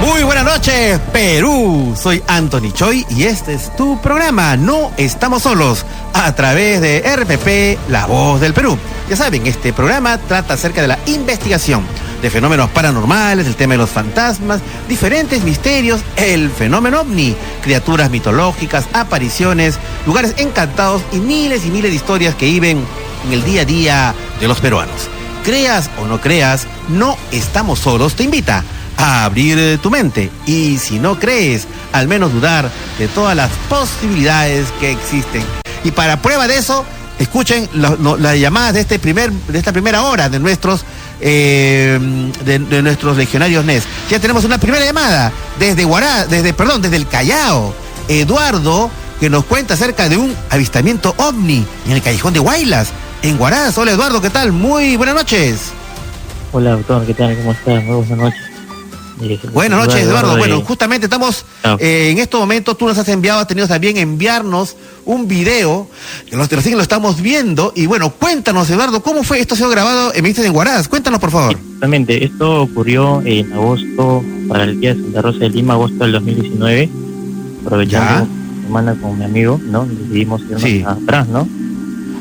Muy buenas noches, Perú. Soy Anthony Choi y este es tu programa No Estamos Solos a través de RPP La Voz del Perú. Ya saben, este programa trata acerca de la investigación de fenómenos paranormales, el tema de los fantasmas, diferentes misterios, el fenómeno ovni, criaturas mitológicas, apariciones, lugares encantados y miles y miles de historias que viven en el día a día de los peruanos. Creas o no creas, no estamos solos, te invita a abrir tu mente y si no crees, al menos dudar de todas las posibilidades que existen. Y para prueba de eso, escuchen las llamadas de este primer de esta primera hora de nuestros eh, de, nuestros legionarios NES. Ya tenemos una primera llamada desde Guará, desde perdón, desde el Callao. Eduardo que nos cuenta acerca de un avistamiento ovni en el callejón de Guaylas, en Guaraz. Hola Eduardo, ¿qué tal? Muy buenas noches. Hola doctor, ¿qué tal? ¿Cómo estás? Muy buenas noches. Buenas noches, Eduardo. Bueno, justamente estamos eh, en estos momentos, tú nos has enviado, has tenido también enviarnos un video, que los recién lo estamos viendo, y bueno, cuéntanos, Eduardo, ¿cómo fue? Esto ha sido grabado en Ministro de Guaraz, cuéntanos, por favor. Exactamente, esto ocurrió en agosto, para el día de Santa Rosa de Lima, agosto del 2019, aprovechando una semana con mi amigo, ¿no? Decidimos irnos atrás, ¿no?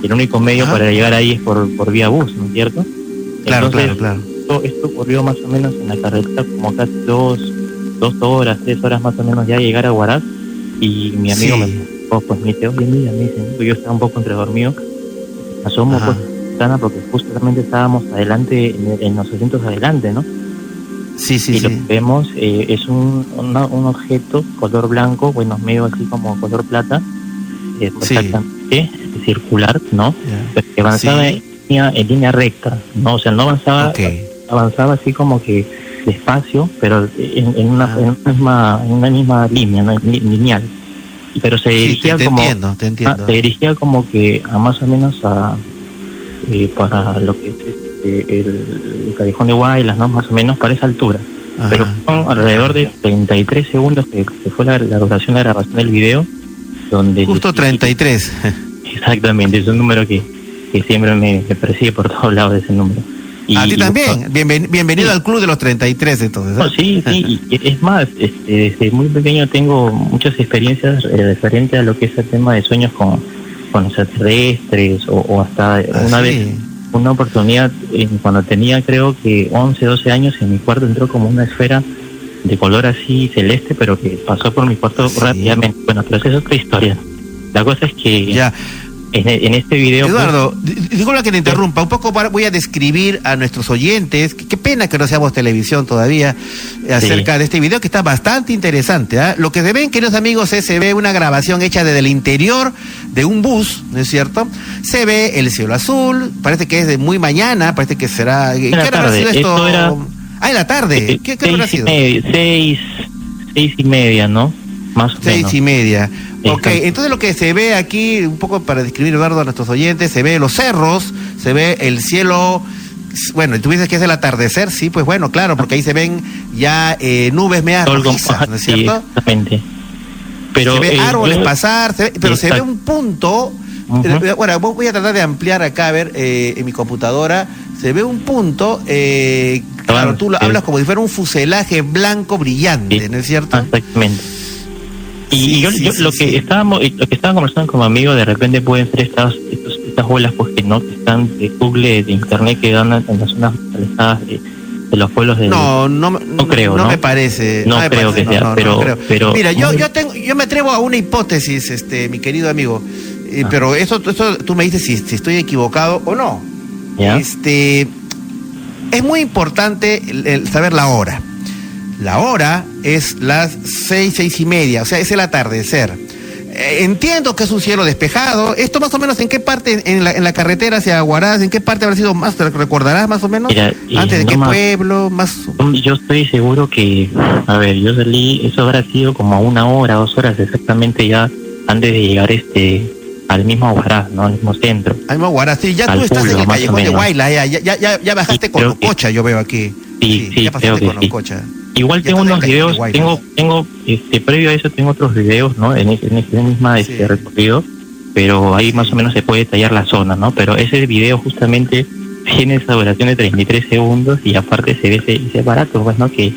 El único medio para llegar ahí es por, por vía bus, ¿no es cierto? Claro, claro, claro esto, ocurrió más o menos en la carretera como casi dos, dos horas, tres horas más o menos ya llegar a Huaraz. Y mi amigo me dijo, pues me dice, oye mira, me dice, yo estaba un poco entre dormido, asomo pues ventana porque justamente estábamos adelante, en, los asientos adelante, ¿no? Sí, sí, y lo que vemos eh, es un, un objeto color blanco, bueno, medio así como color plata, eh, exactamente, circular, ¿no? que avanzaba en, línea, en, línea, recta, ¿no? O sea, no avanzaba avanzaba así como que despacio, pero en, una, ah. en una, misma, en una misma línea, ¿no? lineal. Pero se dirigía como se dirigía como que a más o menos a eh, para lo que es este, el, callejón de Guaylas, ¿no? Más o menos para esa altura. Pero son alrededor de 33 segundos que, fue la, duración de la grabación del video. donde Justo 33. Exactamente, es un número que, que siempre me, me persigue por todos lados ese número. A ti también. bienvenido al club de los 33, entonces. ¿eh? sí, sí. es más, este, desde muy pequeño tengo muchas experiencias eh, referentes a lo que es el tema de sueños con, con los extraterrestres o, hasta ah, una vez, una oportunidad, cuando tenía creo que 11, 12 años, en mi cuarto entró como una esfera de color así celeste, pero que pasó por mi cuarto rápidamente. Bueno, pero esa es otra historia. La cosa es que... Ya en, este video. Pues, Eduardo, disculpa que te interrumpa, un poco voy a describir a nuestros oyentes, qué pena que no seamos televisión todavía, eh, acerca de este video que está bastante interesante. ¿ah? Lo que se ven, queridos amigos, es se ve una grabación hecha desde el interior de un bus, ¿no es cierto? Se ve el cielo azul, parece que es de muy mañana, parece que será. ¿Qué hora ha sido esto? Ah, en la tarde. Eh, ¿Qué, qué sido? seis, seis y media, ¿no? Más o Seis y media. Ok, entonces lo que se ve aquí, un poco para describir, Eduardo, a nuestros oyentes, se ve los cerros, se ve el cielo, bueno, tú dices que es el atardecer, sí, pues bueno, claro, porque ahí se ven ya eh, nubes medias rojizas, ¿no es cierto? exactamente. Pero, se ve eh, árboles pasar, pero se ve un punto, eh, bueno, voy a tratar de ampliar acá, a ver, en mi computadora, se ve un punto, claro, tú lo hablas como si fuera un fuselaje blanco brillante, ¿no es cierto? Exactamente. Y yo, lo que estábamos, lo que estaban conversando como amigos, de repente pueden ser estas, estas bolas pues que no que están de Google, de internet que dan en las zonas alejadas de, los pueblos de no no, no creo no, me parece no, creo que sea pero, pero mira yo yo tengo yo me atrevo a una hipótesis este mi querido amigo eh, ah. pero eso, eso tú me dices si, si estoy equivocado o no. Este es muy importante saber la hora la hora es las seis, seis y media, o sea, es el atardecer. Eh, entiendo que es un cielo despejado. ¿Esto más o menos en qué parte, en la, en la carretera hacia Huaraz, en qué parte habrá sido más? ¿Te recordarás más o menos? ¿Antes de qué pueblo? más Yo estoy seguro que, a ver, yo salí, eso habrá sido como a una hora, dos horas exactamente ya antes de llegar este al mismo Huaraz, ¿no? Al mismo centro. Al mismo Huaraz, sí, ya tú estás en el callejón de Huayla, ya, ya, ya, ya bajaste con Cocha, yo veo aquí. Sí, sí, ya pasaste con Cocha. Igual tengo unos videos, tengo, tengo, este, previo a eso tengo otros videos, ¿no? En en este, recorrido, pero ahí más o menos se puede detallar la zona, ¿no? Pero ese video justamente tiene esa duración de 33 segundos y aparte se ve ese, ese aparato, pues, ¿no? Que,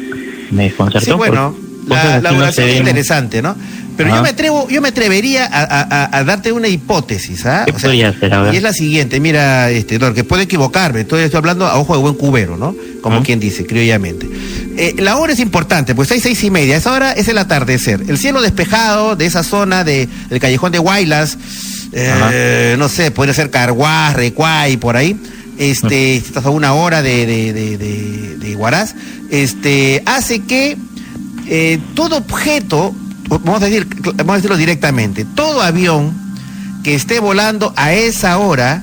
me desconcertó. Sí, bueno, la, la es interesante, ¿no? Pero yo me atrevo, yo me atrevería a, darte una hipótesis, ¿ah? y es la siguiente, mira, este, que puedo equivocarme, estoy, estoy hablando a ojo de buen cubero, ¿no? Como quien dice, criollamente. Eh, la hora es importante, pues seis, seis y media, esa hora es el atardecer. El cielo despejado de esa zona de, del callejón de Guaylas, eh, no sé, podría ser Carguás, Recuay, por ahí. Este, estás a una hora de, de, de, Huaraz, este, hace que eh, todo objeto, vamos a, decir, vamos a decirlo directamente, todo avión que esté volando a esa hora,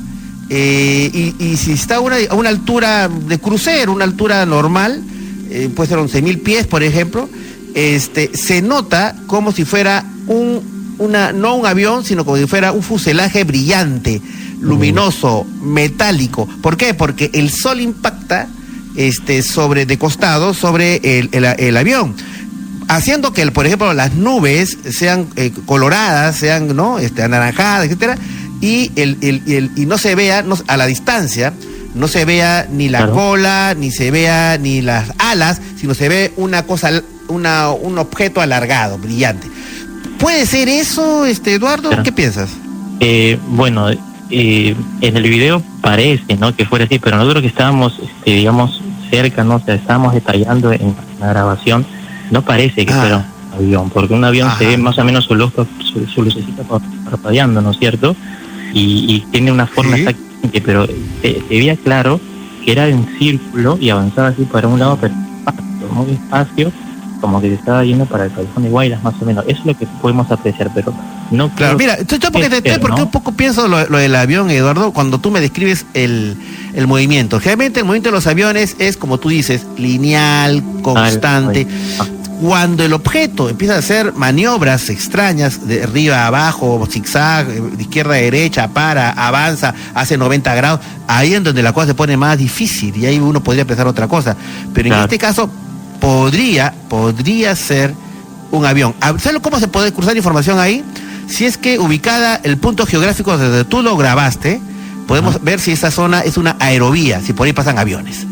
y, si está a una, a una altura de crucero, una altura normal, eh, puede ser 11.000 pies, por ejemplo, este, se nota como si fuera un, una, no un avión, sino como si fuera un fuselaje brillante, luminoso, metálico. ¿Por qué? Porque el sol impacta este, sobre, de costado sobre el, el avión haciendo que, por ejemplo, las nubes sean eh, coloradas, sean ¿no? este, anaranjadas, etcétera, y, el, el, y no se vea a la distancia, no se vea ni la cola, ni se vea ni las alas, sino se ve una cosa, una, un objeto alargado, brillante. ¿Puede ser eso, este Eduardo? ¿Qué piensas? Eh, bueno, eh, en el video parece, ¿no? Que fuera así, pero nosotros que estábamos, este, digamos, cerca, ¿no? O sea, estábamos detallando en la grabación no parece que fuera ah. un avión, porque un avión se ve más o menos su, luz, su, lucecita parpadeando, ¿no es cierto? Y, tiene una forma exactamente, pero se, veía claro que era en círculo y avanzaba así para un lado, pero muy despacio, como que se estaba yendo para el callejón de Guaylas, más o menos. Eso es lo que podemos apreciar, pero no Claro, mira, yo porque, te, porque un poco pienso lo, del avión, Eduardo, cuando tú me describes el, el movimiento. Generalmente el movimiento de los aviones es, como tú dices, lineal, constante. Ah cuando el objeto empieza a hacer maniobras extrañas de arriba a abajo, zigzag, de izquierda a derecha, para, avanza, hace 90 grados, ahí es donde la cosa se pone más difícil y ahí uno podría pensar otra cosa. Pero en este caso podría, podría ser un avión. ¿Sabes cómo se puede cruzar información ahí? Si es que ubicada el punto geográfico desde tú lo grabaste, podemos ver si esa zona es una aerovía, si por ahí pasan aviones.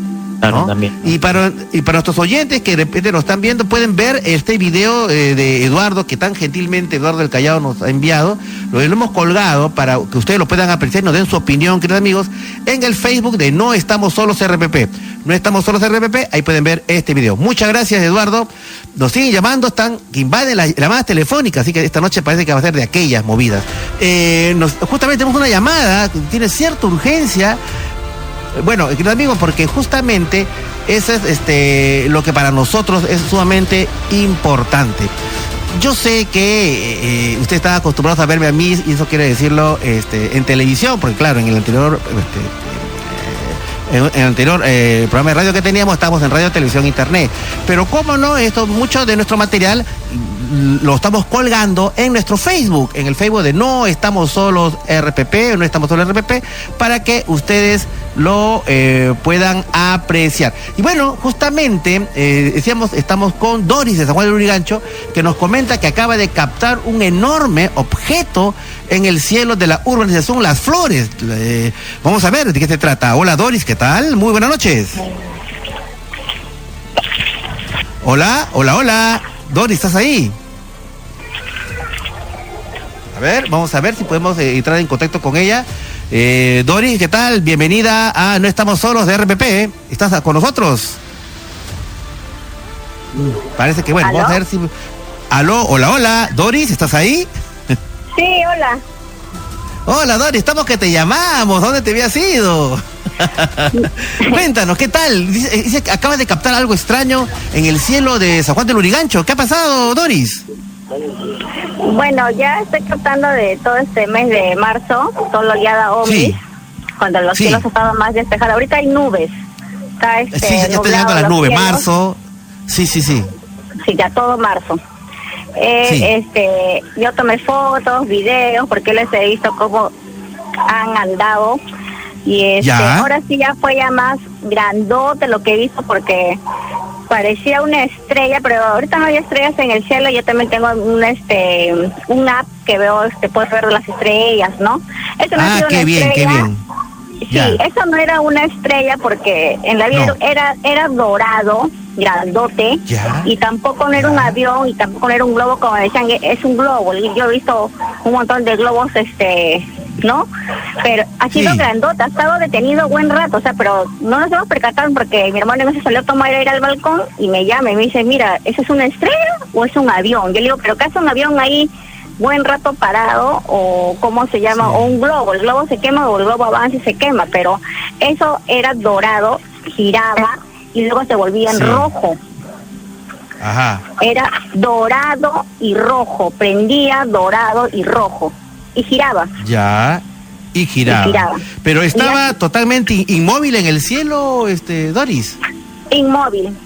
Y para, y para nuestros oyentes que de repente nos están viendo, pueden ver este video eh, de Eduardo, que tan gentilmente Eduardo del Callao nos ha enviado. Lo, hemos colgado para que ustedes lo puedan apreciar y nos den su opinión, queridos amigos, en el Facebook de No Estamos Solos RPP. No Estamos Solos RPP, ahí pueden ver este video. Muchas gracias, Eduardo. Nos siguen llamando, están que invaden las llamadas telefónicas, así que esta noche parece que va a ser de aquellas movidas. Eh, justamente tenemos una llamada que tiene cierta urgencia. Bueno, queridos amigos, porque justamente eso es este, lo que para nosotros es sumamente importante. Yo sé que eh, usted está acostumbrado a verme a mí y eso quiere decirlo este, en televisión, porque claro, en el anterior, este, en, el anterior eh, programa de radio que teníamos estábamos en radio, televisión, internet. Pero cómo no, esto, mucho de nuestro material lo estamos colgando en nuestro Facebook, en el Facebook de No Estamos Solos RPP, No Estamos Solos RPP, para que ustedes lo eh, puedan apreciar. Y bueno, justamente, eh, decíamos, estamos con Doris de San Juan de Urigancho, que nos comenta que acaba de captar un enorme objeto en el cielo de la urbanización Las Flores. Eh, vamos a ver de qué se trata. Hola Doris, ¿qué tal? Muy buenas noches. Hola, hola, hola. Doris, ¿estás ahí? A ver, vamos a ver si podemos eh, entrar en contacto con ella. Eh, Doris, ¿qué tal? Bienvenida a No Estamos Solos de RPP. ¿eh? ¿Estás con nosotros? Parece que bueno, vamos a ver si... Aló, hola, hola. Doris, ¿estás ahí? Sí, hola. Hola, Doris, estamos que te llamamos. ¿Dónde te habías ido? Cuéntanos, ¿qué tal? Dice, que acabas de captar algo extraño en el cielo de San Juan del Urigancho. ¿Qué ha pasado, Doris? Bueno, ya estoy captando de todo este mes de marzo, solo ya da OVNI, cuando los cielos estaban más despejados. Ahorita hay nubes. Está este, sí, ya está llegando las nubes, marzo. Sí, sí, sí. Sí, ya todo marzo. Eh, este, yo tomé fotos, videos, porque les he visto cómo han andado y este, ahora sí ya fue ya más grandote lo que he visto porque parecía una estrella, pero ahorita no hay estrellas en el cielo. Yo también tengo un este un app que veo, este puedes ver las estrellas, ¿no? ah, qué bien, qué bien. Sí, eso no era una estrella porque en la vida era era dorado, grandote, y tampoco no era un avión y tampoco no era un globo como decían, es un globo. Yo he visto un montón de globos este ¿no? Pero ha sido grandota, ha estado detenido buen rato, o sea, pero no nos hemos percatado porque mi hermano se salió a tomar aire al balcón y me llama y me dice, mira, ¿eso es una estrella o es un avión? Yo le digo, pero ¿qué hace un avión ahí buen rato parado o cómo se llama, o un globo, el globo se quema o el globo avanza y se quema, pero eso era dorado, giraba y luego se volvía en rojo. Ajá. Era dorado y rojo, prendía dorado y rojo y giraba. Ya. Y giraba. Pero estaba totalmente inmóvil en el cielo, este Doris. Inmóvil.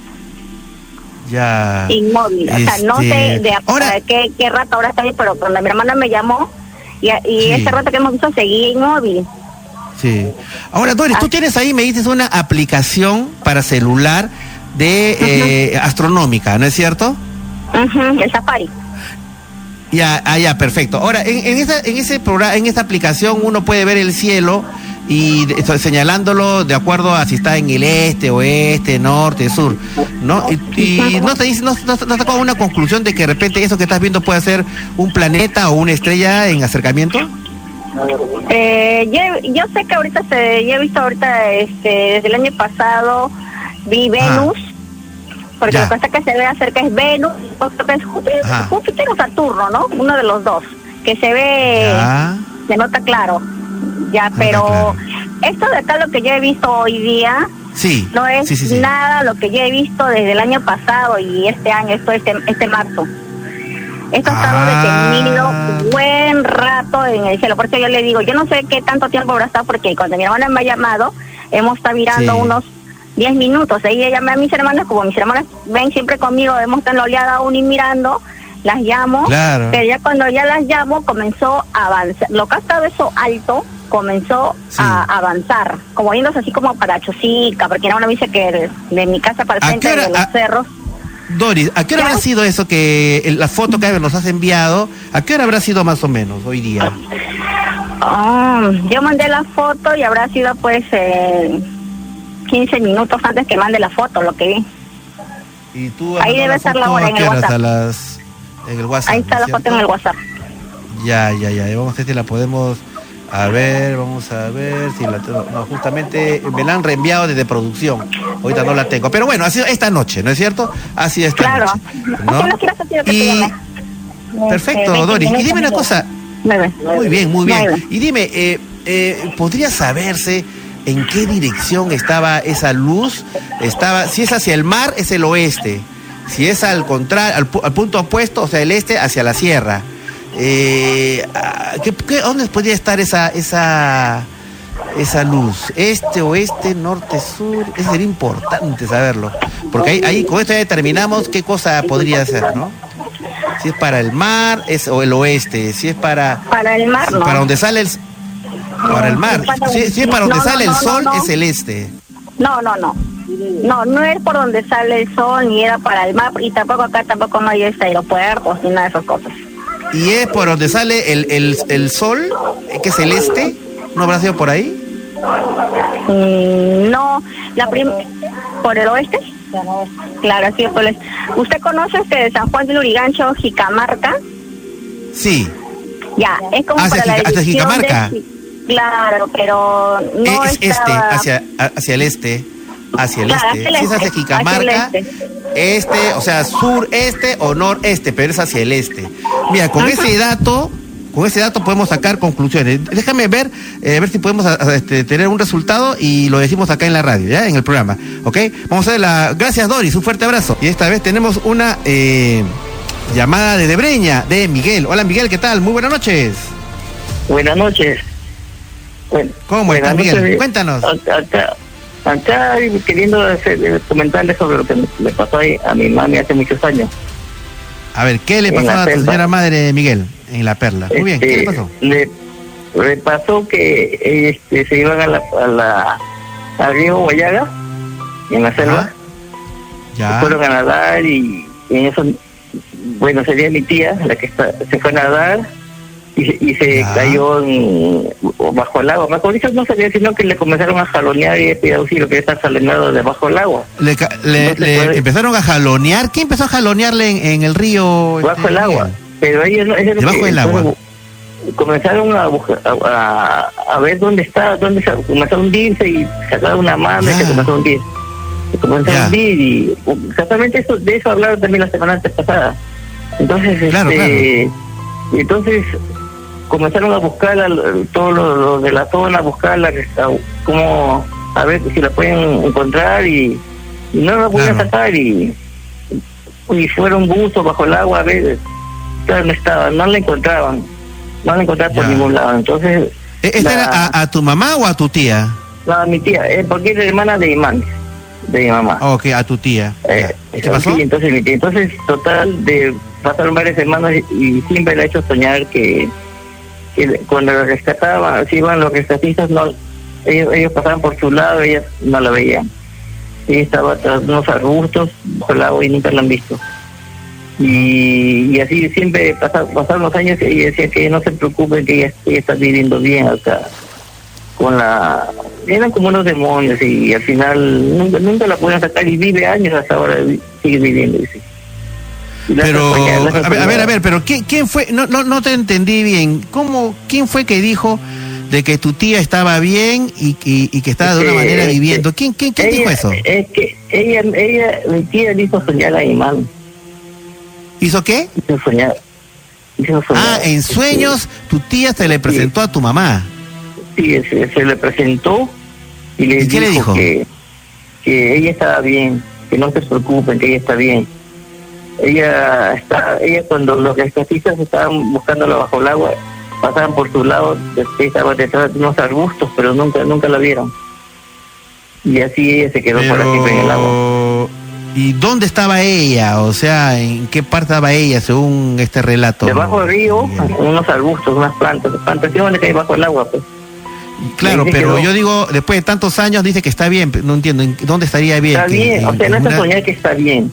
Ya. Inmóvil. O sea, no sé este, de ahora, qué, qué rato ahora está bien, pero cuando mi hermana me llamó y, y ese rato que hemos visto seguía inmóvil. Sí. Ahora, Doris, tú ah. tienes ahí, me dices, una aplicación para celular de eh, astronómica, ¿no es cierto? el Safari. Ya, ah, ya, perfecto. Ahora, en, en, esa, en ese programa, en esta aplicación uno puede ver el cielo y señalándolo de acuerdo a si está en el este, oeste, norte, sur, ¿no? Y, no te dice, no, no, una conclusión de que de repente eso que estás viendo puede ser un planeta o una estrella en acercamiento. Eh, yo, sé que ahorita se, yo he visto ahorita, este, desde el año pasado vi ah. Porque la cosa que se ve acerca es Venus, es Júpiter, o Saturno, ¿no? Uno de los dos, que se ve, se nota claro. Ya, pero esto de acá lo que yo he visto hoy día sí, no es nada lo que yo he visto desde el año pasado y este año, esto este, este marzo. Esto ha estado ah. detenido buen rato en el cielo. Por eso yo le digo, yo no sé qué tanto tiempo habrá estado, porque cuando mi hermana me ha llamado, hemos estado mirando unos 10 minutos. Ella llamé a mis hermanas, como mis hermanas ven siempre conmigo, hemos estado en la oleada aún y mirando, las llamo. Pero ya cuando ya las llamo, comenzó a avanzar. Lo que ha estado eso alto, comenzó a avanzar, como yéndose así como para Chosica, porque ahora me dice que de, mi casa para el frente de los cerros. Doris, ¿a qué hora habrá sido eso que la foto que nos has enviado? ¿A qué hora habrá sido más o menos hoy día? Ah, yo mandé la foto y habrá sido pues eh, 15 minutos antes que mande la foto, lo que vi. ¿Y tú Ahí debe estar la hora en el WhatsApp. en el WhatsApp. Ahí está la foto en el WhatsApp. Ya, ya, ya. Vamos a ver si la podemos a ver, vamos a ver si la tengo. No, justamente me la han reenviado desde producción. Ahorita no la tengo. Pero bueno, ha sido esta noche, ¿no es cierto? Ha sido esta claro. noche. ¿no? Y... Perfecto, este, Doris. Y dime una cosa. Muy bien, muy bien. Y dime, eh, eh, ¿podría saberse en qué dirección estaba esa luz? Estaba, si es hacia el mar, es el oeste. Si es al contrario, al punto opuesto, o sea, el este hacia la sierra. Eh, ah, ¿qué, dónde podría estar esa, esa, esa luz? ¿Este, oeste, norte, sur? Eso sería importante saberlo. Porque ahí, ahí con esto ya determinamos qué cosa podría ser, ¿no? Si es para el mar es, o el oeste, si es para... Para el mar, Para donde sale el... Para el mar. Si, es para donde sale el sol, es el este. No, no, no. No, no es por donde sale el sol, ni era para el mar, y tampoco acá tampoco no hay este aeropuerto, ni nada de esas cosas y es por donde sale el, el, el sol, que es el este. ¿No habrá sido por ahí? Mm, no, la por el oeste. Claro, sí, por el ¿Usted conoce este de San Juan de Lurigancho, Jicamarca? Sí. Ya, es como hacia para la Jicamarca. Claro, pero no es este, hacia, hacia el este hacia el este. Si es hacia Jicamarca, este. o sea, sur-este o noreste, pero es hacia el este. Mira, con ese dato, con ese dato podemos sacar conclusiones. Déjame ver, eh, a ver si podemos este, tener un resultado y lo decimos acá en la radio, ¿ya? En el programa, ¿ok? Vamos a ver la... Gracias, Doris, un fuerte abrazo. Y esta vez tenemos una eh, llamada de Debreña, de Miguel. Hola, Miguel, ¿qué tal? Muy buenas noches. Buenas noches. ¿Cómo estás, Miguel? Cuéntanos acá queriendo hacer, eh, comentarle sobre lo que me, pasó a mi mami hace muchos años. A ver, ¿qué le pasó a tu señora madre Miguel en La Perla? Muy bien, ¿qué le este, pasó? Le, pasó que este, se iban a la, a la al río Guayaga, en la selva. Ya. Se fueron a nadar y, en eso, bueno, sería mi tía la que está, se fue a nadar y, se cayó bajo el agua. Eso no sabía, sino que le comenzaron a jalonear y pidió auxilio, que está salendo debajo del agua. Le, pues, empezaron a jalonear. ¿Quién empezó a jalonearle en, el río? Bajo el este, agua. Pero ellos no, debajo del agua. Comenzaron a, a, a, ver dónde está, dónde se, comenzó a hundirse y sacaron una mano y se comenzó a hundir. Se comenzó a hundir y exactamente eso, de eso hablaron también la semana antes pasada. Entonces, este, entonces comenzaron a buscar todos los de la zona, a buscarla, como a ver si la pueden encontrar y, no la podían sacar y, y fueron buzos bajo el agua a ver, no estaba, no la encontraban, no la encontraban por ningún lado. Entonces, ¿E-, ¿Esta era a, tu mamá o a tu tía? No, a mi tía, eh, porque es hermana de Imán, de mi mamá. ok, a tu tía. Eh, ¿Qué pasó? entonces, entonces, total, de pasaron varias semanas y, siempre le ha hecho soñar que cuando lo rescataban, si iban los rescatistas, no, ellos, ellos pasaban por su lado, ellas no la veían. Ella estaba tras unos arbustos el agua y nunca la han visto. Y, así siempre pasaron los años y ella decía que no se preocupen, que ella, está viviendo bien acá. Con la. Eran como unos demonios y al final nunca, la pueden sacar y vive años hasta ahora, sigue viviendo. Pero, a ver, a ver, pero ¿quién, quién fue? No, no, no te entendí bien. ¿Cómo, quién fue que dijo de que tu tía estaba bien y, y, que estaba de una manera viviendo? ¿Quién, quién, quién dijo eso? Es que ella, ella, mi tía le hizo soñar a. ¿Hizo qué? Hizo soñar. Hizo soñar. Ah, en sueños tu tía se le presentó a tu mamá. Sí, se, le presentó y le, dijo, le dijo que, que ella estaba bien, que no se preocupen, que ella está bien ella está, ella cuando los rescatistas estaban buscándola bajo el agua, pasaban por su lado, estaba detrás de unos arbustos, pero nunca, nunca la vieron. Y así ella se quedó por aquí en el agua. ¿Y dónde estaba ella? O sea, ¿en qué parte estaba ella según este relato? Debajo del río, unos arbustos, unas plantas, plantaciones que hay bajo el agua, pues. Claro, pero yo digo, después de tantos años dice que está bien, no entiendo, ¿dónde estaría bien? Está bien, o sea, no es soñar que está bien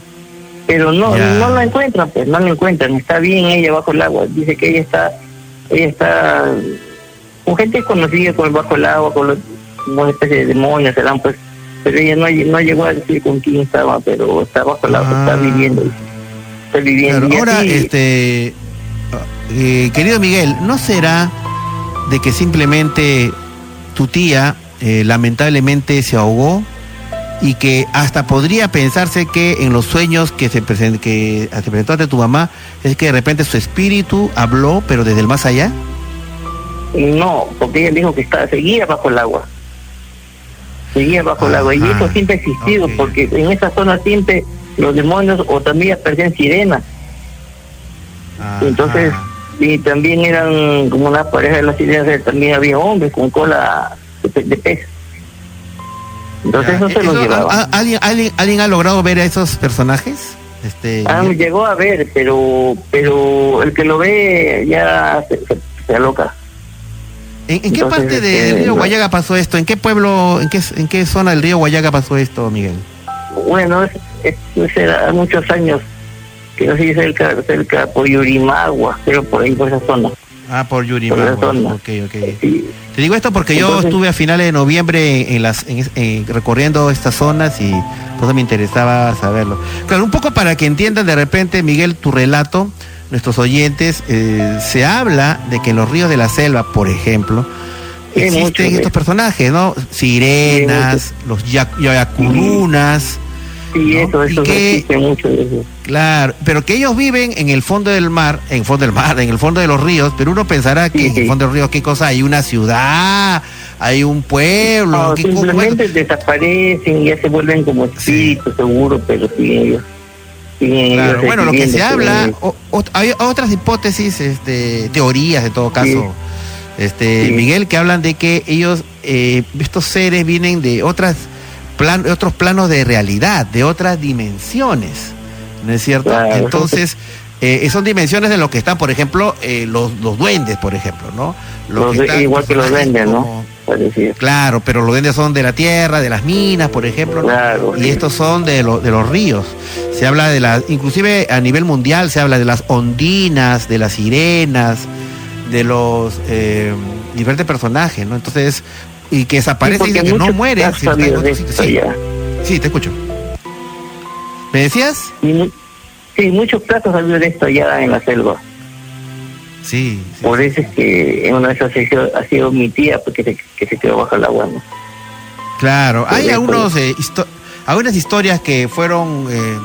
pero no no la encuentran pues no la encuentran. Está bien ella bajo el agua. Dice que ella está ella está con gente conocida con bajo el agua con los, una especie de demonios serán pues. Pero ella no, no llegó a decir con quién estaba pero está bajo el agua está ah. viviendo. Está viviendo. Ahora este eh, querido Miguel no será de que simplemente tu tía eh, lamentablemente se ahogó y que hasta podría pensarse que en los sueños que se, que se presentó ante tu mamá es que de repente su espíritu habló, pero desde el más allá? No, porque ella dijo que estaba, seguía bajo el agua. Seguía bajo el agua. Y eso siempre ha existido, porque en esa zona siempre los demonios o también aparecían sirenas. Entonces, y también eran como una pareja de las sirenas, también había hombres con cola de, de pez. Entonces eso se lo llevaba. ¿alguien, alguien, ha logrado ver a esos personajes? Este, ah, llegó a ver, pero pero el que lo ve ya se, se, aloca. ¿En, qué parte del este, río Guayaga pasó esto? ¿En qué pueblo, en qué, en qué zona del río Guayaga pasó esto, Miguel? Bueno, es, es, muchos años, que no sé cerca, cerca por Yurimagua, pero por ahí, por esa zona. Ah, por Yuri Ok, ok. Te digo esto porque yo estuve a finales de noviembre en las recorriendo estas zonas y por eso me interesaba saberlo. Claro, un poco para que entiendan de repente, Miguel, tu relato, nuestros oyentes, eh, se habla de que en los ríos de la selva, por ejemplo, existen estos personajes, ¿no? Sirenas, los yacurunas. Sí, eso, eso existe mucho eso. Claro, pero que ellos viven en el fondo del mar, en el fondo del mar, en el fondo de los ríos, pero uno pensará que en el fondo de los ríos, ¿qué cosa? Hay una ciudad, hay un pueblo. No, simplemente desaparecen y ya se vuelven como espíritus, seguro, pero sí ellos. Claro, bueno, lo que se habla, hay otras hipótesis, este, teorías de todo caso, este Miguel, que hablan de que ellos, eh, estos seres vienen de otras plan, otros planos de realidad, de otras dimensiones, ¿no es cierto? Entonces, eh, son dimensiones de lo que están, por ejemplo, eh, los, los duendes, por ejemplo, ¿no? igual que los duendes, ¿no? Claro, pero los duendes son de la tierra, de las minas, por ejemplo, y estos son de, de los ríos. Se habla de las, inclusive a nivel mundial se habla de las ondinas, de las sirenas, de los eh, diferentes personajes, ¿no? Entonces, y que desaparece y que no muere. sí. sí, te escucho. ¿Me decías? Sí, muchos platos han de esto ya en la selva. Sí. Por eso es que en una de esas ha sido mi tía porque se, que se quedó bajo el agua, ¿no? Claro, hay algunos, eh, algunas historias que fueron eh,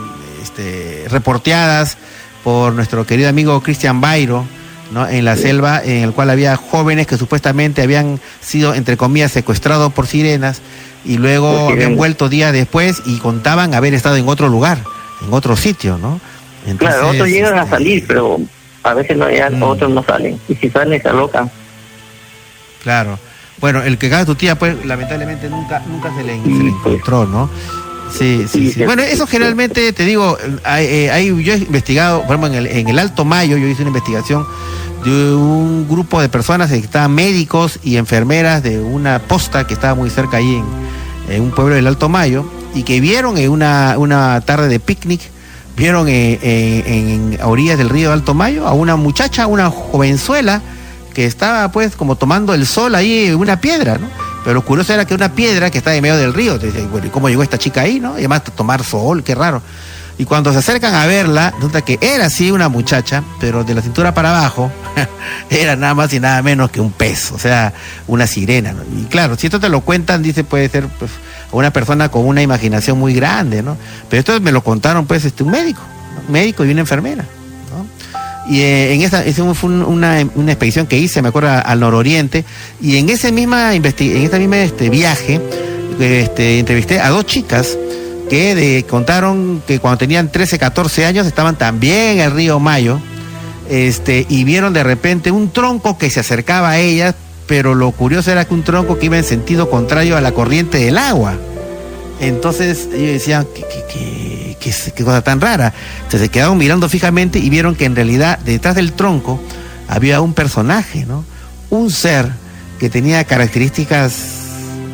este, reporteadas por nuestro querido amigo Cristian Bairo, ¿no? en la selva, en el cual había jóvenes que supuestamente habían sido, entre comillas, secuestrados por sirenas y luego habían vuelto días después y contaban haber estado en otro lugar, en otro sitio, ¿no? claro, otros llegan a este, salir, pero a veces no llegan, mm. otros no salen. Y si salen, se alocan. Claro. Bueno, el que cae tu tía, pues lamentablemente nunca nunca se le, pues. encontró, ¿no? Sí, sí, sí. Bueno, eso generalmente, te digo, hay, eh, yo he investigado, por ejemplo, en el, en el Alto Mayo, yo hice una investigación de un grupo de personas que estaban médicos y enfermeras de una posta que estaba muy cerca ahí en, un pueblo del Alto Mayo y que vieron en una, una tarde de picnic, vieron en, en, orillas del río Alto Mayo a una muchacha, una jovenzuela, que estaba pues como tomando el sol ahí en una piedra, ¿no? Pero lo curioso era que una piedra que está en medio del río, bueno, ¿y cómo llegó esta chica ahí, no? Y además tomar sol, qué raro. Y cuando se acercan a verla, resulta que era sí una muchacha, pero de la cintura para abajo era nada más y nada menos que un pez, o sea, una sirena. Y claro, si esto te lo cuentan, dice, puede ser pues, una persona con una imaginación muy grande, ¿no? Pero esto me lo contaron, pues, este, un médico, un médico y una enfermera. Y eh, en esa, fue una, una, expedición que hice, me acuerdo, al nororiente, y en ese misma en este mismo este, viaje, este, entrevisté a dos chicas que de, contaron que cuando tenían 13, 14 años estaban también en el río Mayo, este, y vieron de repente un tronco que se acercaba a ellas, pero lo curioso era que un tronco que iba en sentido contrario a la corriente del agua. Entonces ellos decían, ¿qué, qué, cosa tan rara? Entonces se quedaron mirando fijamente y vieron que en realidad detrás del tronco había un personaje, ¿no? Un ser que tenía características,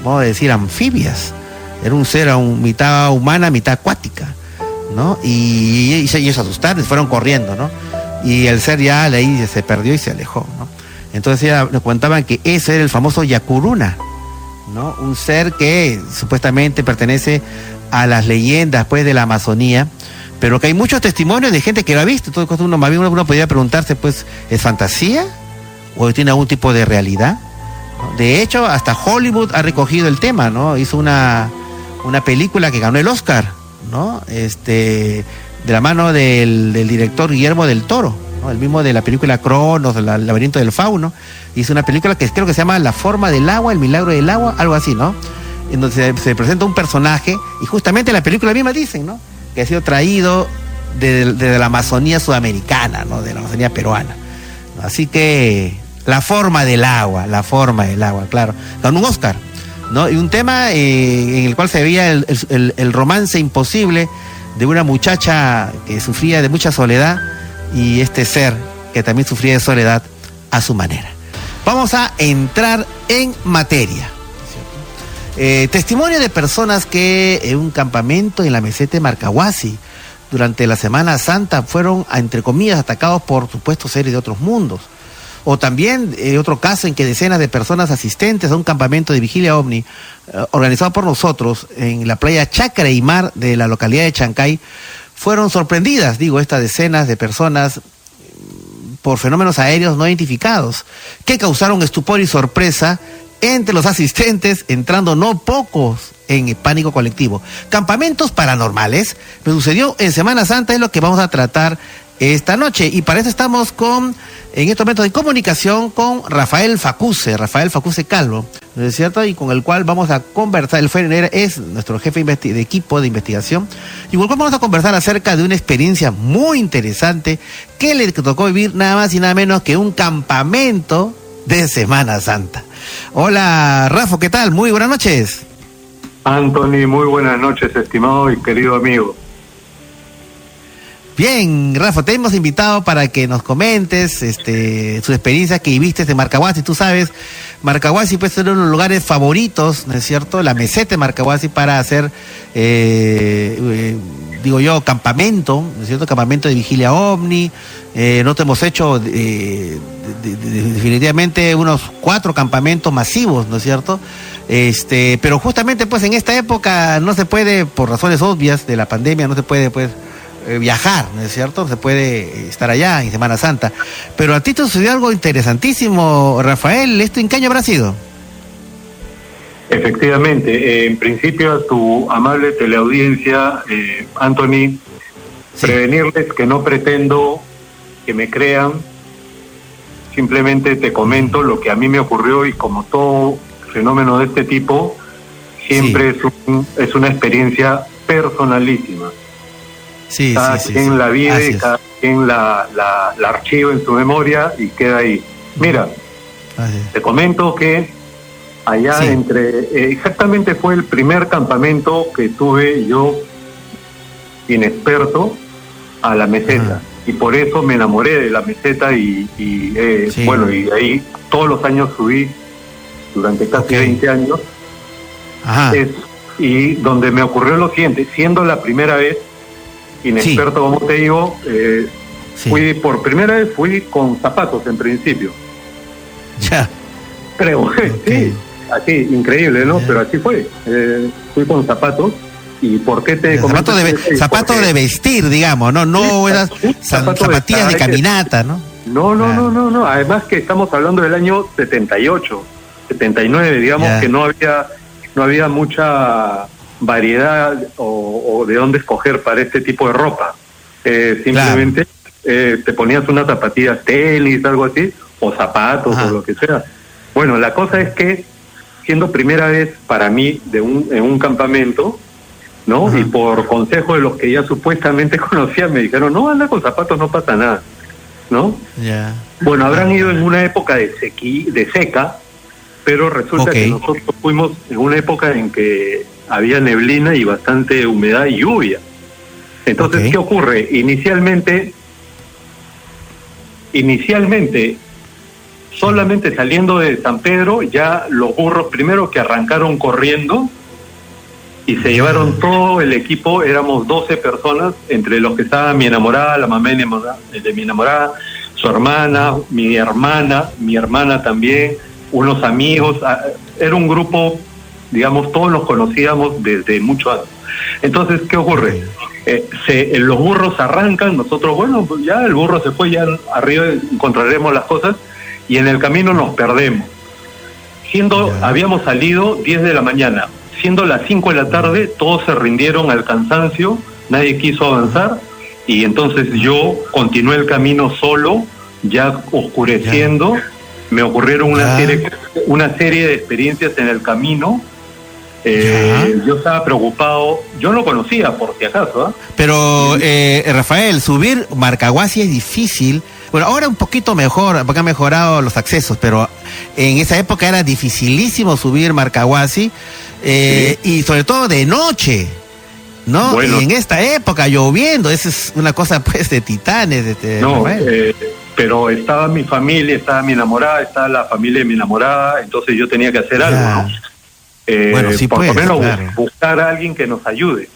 vamos a decir, anfibias. Era un ser mitad humana, mitad acuática, ¿no? Y, ellos se asustaron, fueron corriendo, ¿no? Y el ser ya ahí se perdió y se alejó, ¿no? Entonces ya nos contaban que ese era el famoso Yakuruna, ¿no? Un ser que supuestamente pertenece a las leyendas pues de la Amazonía, pero que hay muchos testimonios de gente que lo ha visto. Entonces uno, más bien uno podría preguntarse, pues, ¿es fantasía? ¿O tiene algún tipo de realidad? De hecho, hasta Hollywood ha recogido el tema, ¿no? Hizo una, una película que ganó el Oscar, ¿no? Este, de la mano del, del director Guillermo del Toro el mismo de la película Cronos, el laberinto del fauno, hizo una película que creo que se llama La forma del agua, el milagro del agua, algo así, ¿no? En donde se, presenta un personaje y justamente la película misma dicen, ¿no? Que ha sido traído de, la Amazonía sudamericana, ¿no? De la Amazonía peruana. Así que la forma del agua, la forma del agua, claro. Con un Oscar, ¿no? Y un tema eh, en el cual se veía el romance imposible de una muchacha que sufría de mucha soledad y este ser que también sufría de soledad a su manera. Vamos a entrar en materia. Eh, testimonio de personas que en un campamento en la meseta de Marcahuasi durante la Semana Santa fueron, entre comillas, atacados por supuestos seres de otros mundos. O también eh, otro caso en que decenas de personas asistentes a un campamento de vigilia ovni eh, organizado por nosotros en la playa Chacra y Mar de la localidad de Chancay fueron sorprendidas, digo, estas decenas de personas mm, por fenómenos aéreos no identificados, que causaron estupor y sorpresa entre los asistentes, entrando no pocos en pánico colectivo. Campamentos paranormales, me sucedió en Semana Santa, es lo que vamos a tratar esta noche. Y para eso estamos con, en este momento de comunicación con Rafael Facuse, Rafael Facuse Calvo, ¿no es cierto? Y con el cual vamos a conversar, el FENER es nuestro jefe de equipo de investigación, y con el cual vamos a conversar acerca de una experiencia muy interesante que le tocó vivir nada más y nada menos que un campamento de Semana Santa. Hola, Rafa, ¿qué tal? Muy buenas noches. Anthony, muy buenas noches, estimado y querido amigo. Bien, Rafa, te hemos invitado para que nos comentes este, su experiencia que viviste de Marcahuasi. Tú sabes, Marcahuasi puede ser uno de los lugares favoritos, ¿no es cierto? La meseta de Marcahuasi para hacer eh, eh, digo yo, campamento, ¿no es cierto? Campamento de vigilia ovni. Eh, no hemos hecho definitivamente unos cuatro campamentos masivos, ¿no es cierto? Este, pero justamente pues en esta época no se puede, por razones obvias de la pandemia, no se puede pues eh, viajar, ¿no es cierto? Se puede estar allá en Semana Santa. Pero a ti te sucedió algo interesantísimo, Rafael. ¿Esto en qué año habrá sido? Efectivamente, eh, en principio a tu amable teleaudiencia, eh, Anthony, prevenirles que no pretendo que me crean, simplemente te comento lo que a mí me ocurrió y como todo fenómeno de este tipo, siempre es, es una experiencia personalísima. Sí, cada quien la vive, cada quien la, la, archiva en su memoria y queda ahí. Mira, te comento que allá entre, eh, exactamente fue el primer campamento que tuve yo, inexperto, a la meseta. Y por eso me enamoré de la meseta y, eh, bueno, y ahí todos los años subí durante casi 20 años. y donde me ocurrió lo siguiente, siendo la primera vez, inexperto como te digo, eh, fui por primera vez fui con zapatos en principio. Ya. Creo, sí, así, increíble, ¿no? Pero así fue. Eh, fui con zapatos. ¿Y por qué te zapatos de, zapato de vestir, digamos, no no eras zapatillas de, caminata, ¿no? No, no, no, no, no. Además que estamos hablando del año 78, 79, digamos que no había no había mucha variedad o, de dónde escoger para este tipo de ropa. Eh, simplemente eh, te ponías unas zapatillas tenis, algo así, o zapatos o lo que sea. Bueno, la cosa es que siendo primera vez para mí de un, en un campamento, ¿no? Y por consejo de los que ya supuestamente conocía, me dijeron, no, anda con zapatos, no pasa nada, ¿no? Bueno, habrán ido en una época de, sequi, de seca, pero resulta que nosotros fuimos en una época en que había neblina y bastante humedad y lluvia. Entonces, ¿qué ocurre? Inicialmente, inicialmente, solamente saliendo de San Pedro, ya los burros primero que arrancaron corriendo y se llevaron todo el equipo, éramos 12 personas, entre los que estaba mi enamorada, la mamá de mi enamorada, su hermana, mi hermana, mi hermana también, unos amigos, era un grupo, digamos, todos nos conocíamos desde mucho antes. Entonces, ¿qué ocurre? Eh, se, los burros arrancan, nosotros, bueno, pues ya el burro se fue, ya arriba encontraremos las cosas, y en el camino nos perdemos. Siendo, habíamos salido 10 de la mañana, siendo las 5 de la tarde, todos se rindieron al cansancio, nadie quiso avanzar, y entonces yo continué el camino solo, ya oscureciendo, me ocurrieron una serie, una serie de experiencias en el camino. Eh, yo estaba preocupado, yo no conocía por si acaso. ¿ah? Pero eh, Rafael, subir Marcahuasi es difícil. Bueno, ahora un poquito mejor, porque han mejorado los accesos, pero en esa época era dificilísimo subir Marcahuasi, eh, y sobre todo de noche. ¿no? y en esta época lloviendo, esa es una cosa pues de titanes. De, este, no, eh, pero estaba mi familia, estaba mi enamorada, estaba la familia de mi enamorada, entonces yo tenía que hacer algo, ¿no? Eh, bueno, sí por lo menos buscar a alguien que nos ayude.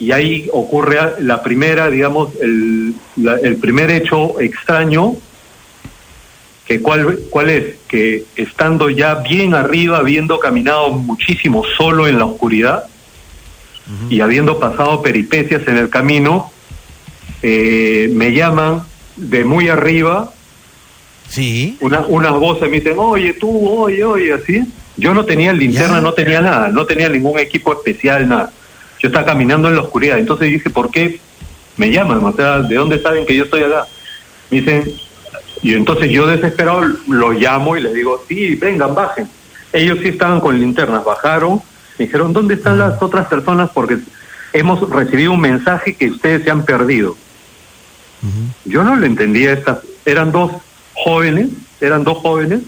Y ahí ocurre la primera, digamos, el, el primer hecho extraño, que cuál, cuál es, que estando ya bien arriba, habiendo caminado muchísimo solo en la oscuridad y habiendo pasado peripecias en el camino, eh, me llaman de muy arriba, sí. una, unas voces me dicen, oye, tú, oye, oye, así. Yo no tenía linterna, no tenía nada, no tenía ningún equipo especial, nada. Yo estaba caminando en la oscuridad. Entonces dije, ¿por qué me llaman? O sea, ¿de dónde saben que yo estoy acá? Me dicen, y entonces yo desesperado los llamo y les digo, sí, vengan, bajen. Ellos sí estaban con linternas, bajaron, me dijeron, ¿dónde están las otras personas? Porque hemos recibido un mensaje que ustedes se han perdido. Yo no le entendía estas, eran dos jóvenes, eran dos jóvenes,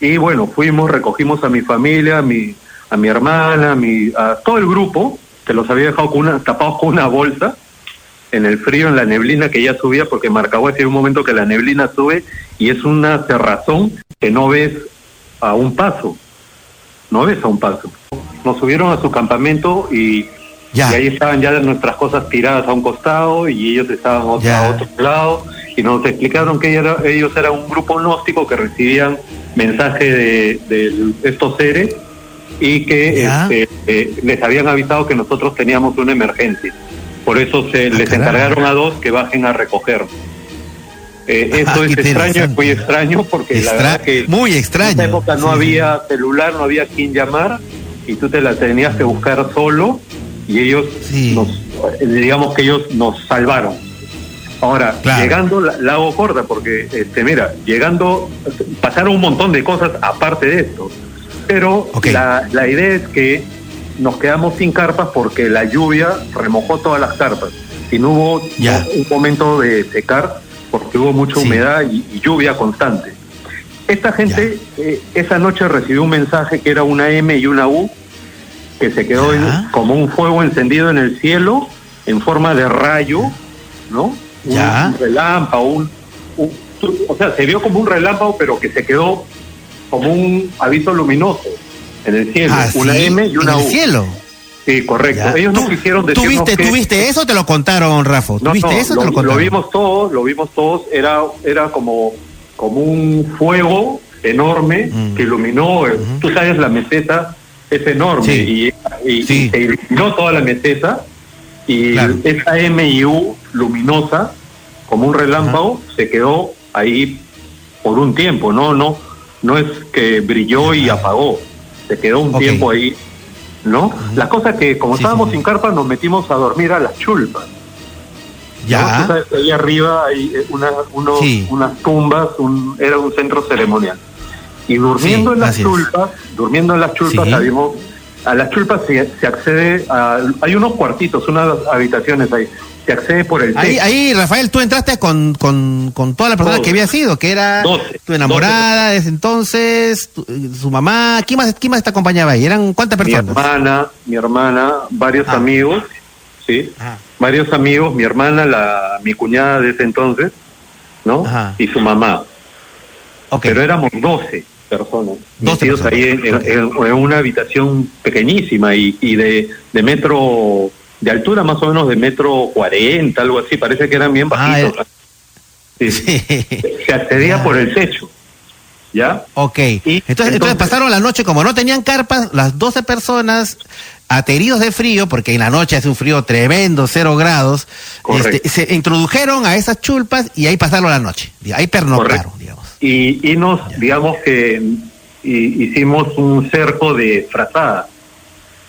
y bueno, fuimos, recogimos a mi familia, a mi, a mi hermana, a, mi, a todo el grupo, que los había dejado con una, tapados con una bolsa, en el frío, en la neblina que ya subía, porque Marcagua hay un momento que la neblina sube y es una cerrazón que no ves a un paso, no ves a un paso. Nos subieron a su campamento y Y ahí estaban ya nuestras cosas tiradas a un costado y ellos estaban a otro lado y nos explicaron que ellos eran un grupo gnóstico que recibían mensaje de, estos seres y que este, eh, les habían avisado que nosotros teníamos una emergencia. Por eso se ah, les encargaron a dos que bajen a recoger. Eh, ah, eso es extraño, es muy extraño porque la verdad que muy extraño. en esa época no había celular, no había quien llamar y tú te la tenías que buscar solo y ellos nos, digamos que ellos nos salvaron. Ahora, llegando, la, hago corta porque, este, mira, llegando, pasaron un montón de cosas aparte de esto, pero la, la idea es que nos quedamos sin carpas porque la lluvia remojó todas las carpas. Y no hubo un momento de secar porque hubo mucha humedad y, lluvia constante. Esta gente eh, esa noche recibió un mensaje que era una M y una U que se quedó como un fuego encendido en el cielo en forma de rayo, ¿no? Un, relámpago, un, o sea, se vio como un relámpago, pero que se quedó como un aviso luminoso en el cielo. Ah, una M y una ¿En el cielo? Sí, correcto. Ellos no quisieron decirnos ¿Tuviste, ¿Tuviste eso te lo contaron, Rafa? ¿Tuviste eso lo, te lo contaron? Lo vimos todos, lo vimos todos. Era, era como, como un fuego enorme mm. que iluminó, tú sabes, la meseta es enorme y, se iluminó toda la meseta y esa MIU luminosa, como un relámpago, se quedó ahí por un tiempo, no, no, no es que brilló y apagó, se quedó un tiempo ahí, ¿no? La cosa que como estábamos sin carpa nos metimos a dormir a las chulpas. Ya. ahí arriba hay eh, una, unas tumbas, un, era un centro ceremonial. Y durmiendo en las chulpas, durmiendo en las chulpas, a las chulpas se, se, accede a, hay unos cuartitos, unas habitaciones ahí, se accede por el ahí, ahí Rafael, tú entraste con, con, con todas las personas que había sido, que era tu enamorada desde entonces, su mamá, ¿quién más, ¿quién más te acompañaba ahí? ¿Eran cuántas personas? Mi hermana, mi hermana, varios ah. amigos, sí, varios amigos, mi hermana, la, mi cuñada de ese entonces, ¿no? Y su mamá. Pero éramos doce personas metidos ahí en, una habitación pequeñísima y, y de, de, metro de altura más o menos de metro cuarenta algo así parece que eran bien ah, bajitos sí. se accedía por el techo ¿ya? Ok, entonces, entonces, pasaron la noche, como no tenían carpas, las 12 personas ateridos de frío, porque en la noche hace un frío tremendo, cero grados, este, se introdujeron a esas chulpas y ahí pasaron la noche, ahí pernoctaron, digamos. Y, y nos, digamos que hicimos un cerco de frazadas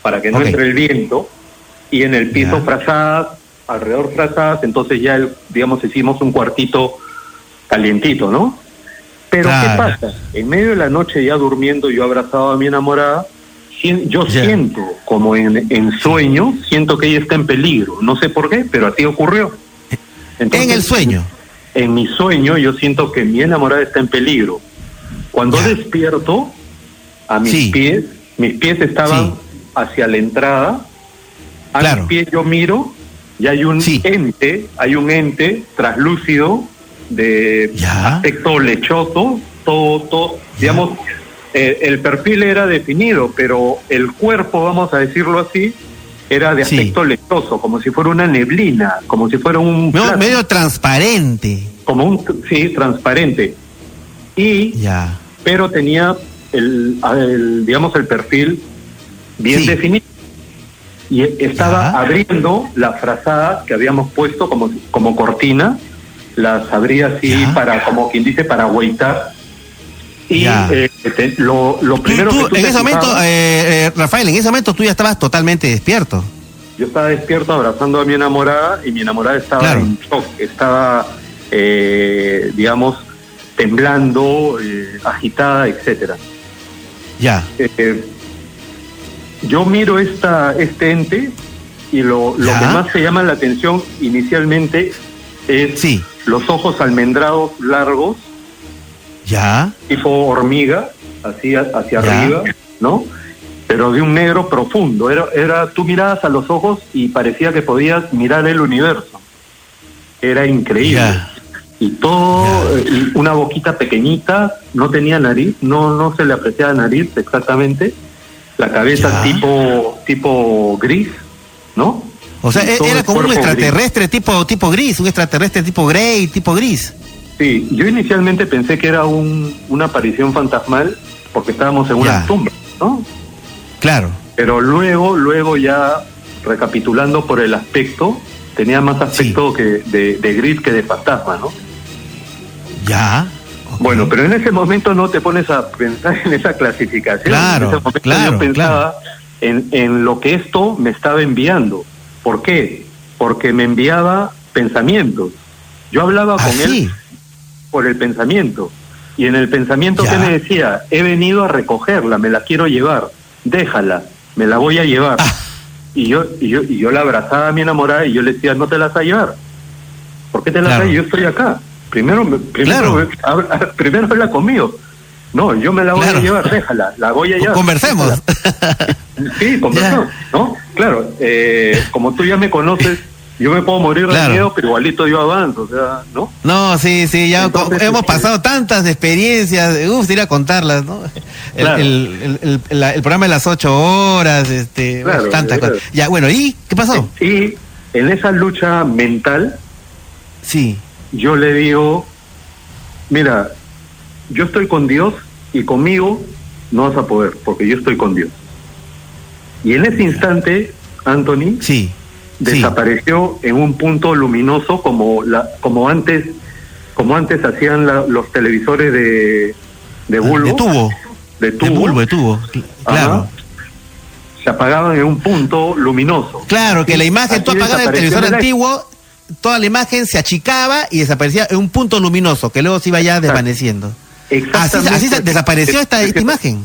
para que no entre el viento y en el piso frazadas, alrededor frazadas, entonces ya, digamos, hicimos un cuartito calientito, ¿no? Pero ¿qué pasa? En medio de la noche ya durmiendo, yo abrazado a mi enamorada, yo siento como en, en, sueño, siento que ella está en peligro. No sé por qué, pero así ocurrió. en el sueño. En mi sueño yo siento que mi enamorada está en peligro. Cuando despierto, a mis pies, mis pies estaban hacia la entrada, a mis pies yo miro y hay un ente, hay un ente traslúcido de aspecto lechoso, todo, todo, digamos, eh, el perfil era definido, pero el cuerpo, vamos a decirlo así, era de aspecto lechoso, como si fuera una neblina, como si fuera un... medio transparente. Como un, sí, transparente. Y, ya. pero tenía el, digamos, el perfil bien definido. Y estaba abriendo la frazada que habíamos puesto como, como cortina, las abría así para, como quien dice, para agüitar y eh, lo, lo primero que tú en ese momento, eh, eh, Rafael, en ese momento tú ya estabas totalmente despierto. Yo estaba despierto abrazando a mi enamorada y mi enamorada estaba en shock, estaba, digamos, temblando, agitada, etcétera. Ya. Yo miro esta, este ente y lo, lo que más se llama la atención inicialmente es los ojos almendrados largos ya. Tipo hormiga, así hacia arriba, ¿no? Pero de un negro profundo. Era, era, tú mirabas a los ojos y parecía que podías mirar el universo. Era increíble. Y todo, una boquita pequeñita, no tenía nariz, no, no se le apreciaba nariz exactamente. La cabeza tipo, tipo gris, ¿no? O sea, era como un extraterrestre tipo tipo gris, un extraterrestre tipo grey, tipo gris. Sí, yo inicialmente pensé que era un, una aparición fantasmal porque estábamos en una tumba, ¿no? Claro. Pero luego, luego ya recapitulando por el aspecto, tenía más aspecto que de, gris que de fantasma, ¿no? Ya. Bueno, pero en ese momento no te pones a pensar en esa clasificación. Claro, en ese momento claro, yo pensaba en, en lo que esto me estaba enviando. ¿Por qué? Porque me enviaba pensamientos. Yo hablaba con ¿Ah, él por el pensamiento. Y en el pensamiento que me decía, he venido a recogerla, me la quiero llevar, déjala, me la voy a llevar. Ah. Y, yo, y, yo, y yo la abrazaba a mi enamorada y yo le decía, no te la vas a llevar. ¿Por qué te la vas a llevar? Yo estoy acá. Primero, primero, primero habla conmigo. No, yo me la voy a llevar, déjala, la voy a llevar. Conversemos. Sí, conversemos, ¿no? Claro, eh, como tú ya me conoces, yo me puedo morir de miedo, pero igualito yo avanzo, o sea, ¿no? No, sí, sí, ya hemos este, pasado tantas experiencias, uff, ir a contarlas, ¿no? El, el, programa de las ocho horas, este, tantas cosas. Ya, bueno, ¿y qué pasó? Y en esa lucha mental, sí, yo le digo, mira, yo estoy con Dios y conmigo no vas a poder, porque yo estoy con Dios. Y en ese instante, Anthony, sí, desapareció en un punto luminoso como la, como antes, como antes hacían los televisores de de ah, bulbo, de tubo, de tubo, de tubo, claro. Se apagaban en un punto luminoso. Claro, que la imagen, tú apagabas el televisor antiguo toda la imagen se achicaba y desaparecía en un punto luminoso que luego se iba ya desvaneciendo. Así, así desapareció esta, imagen.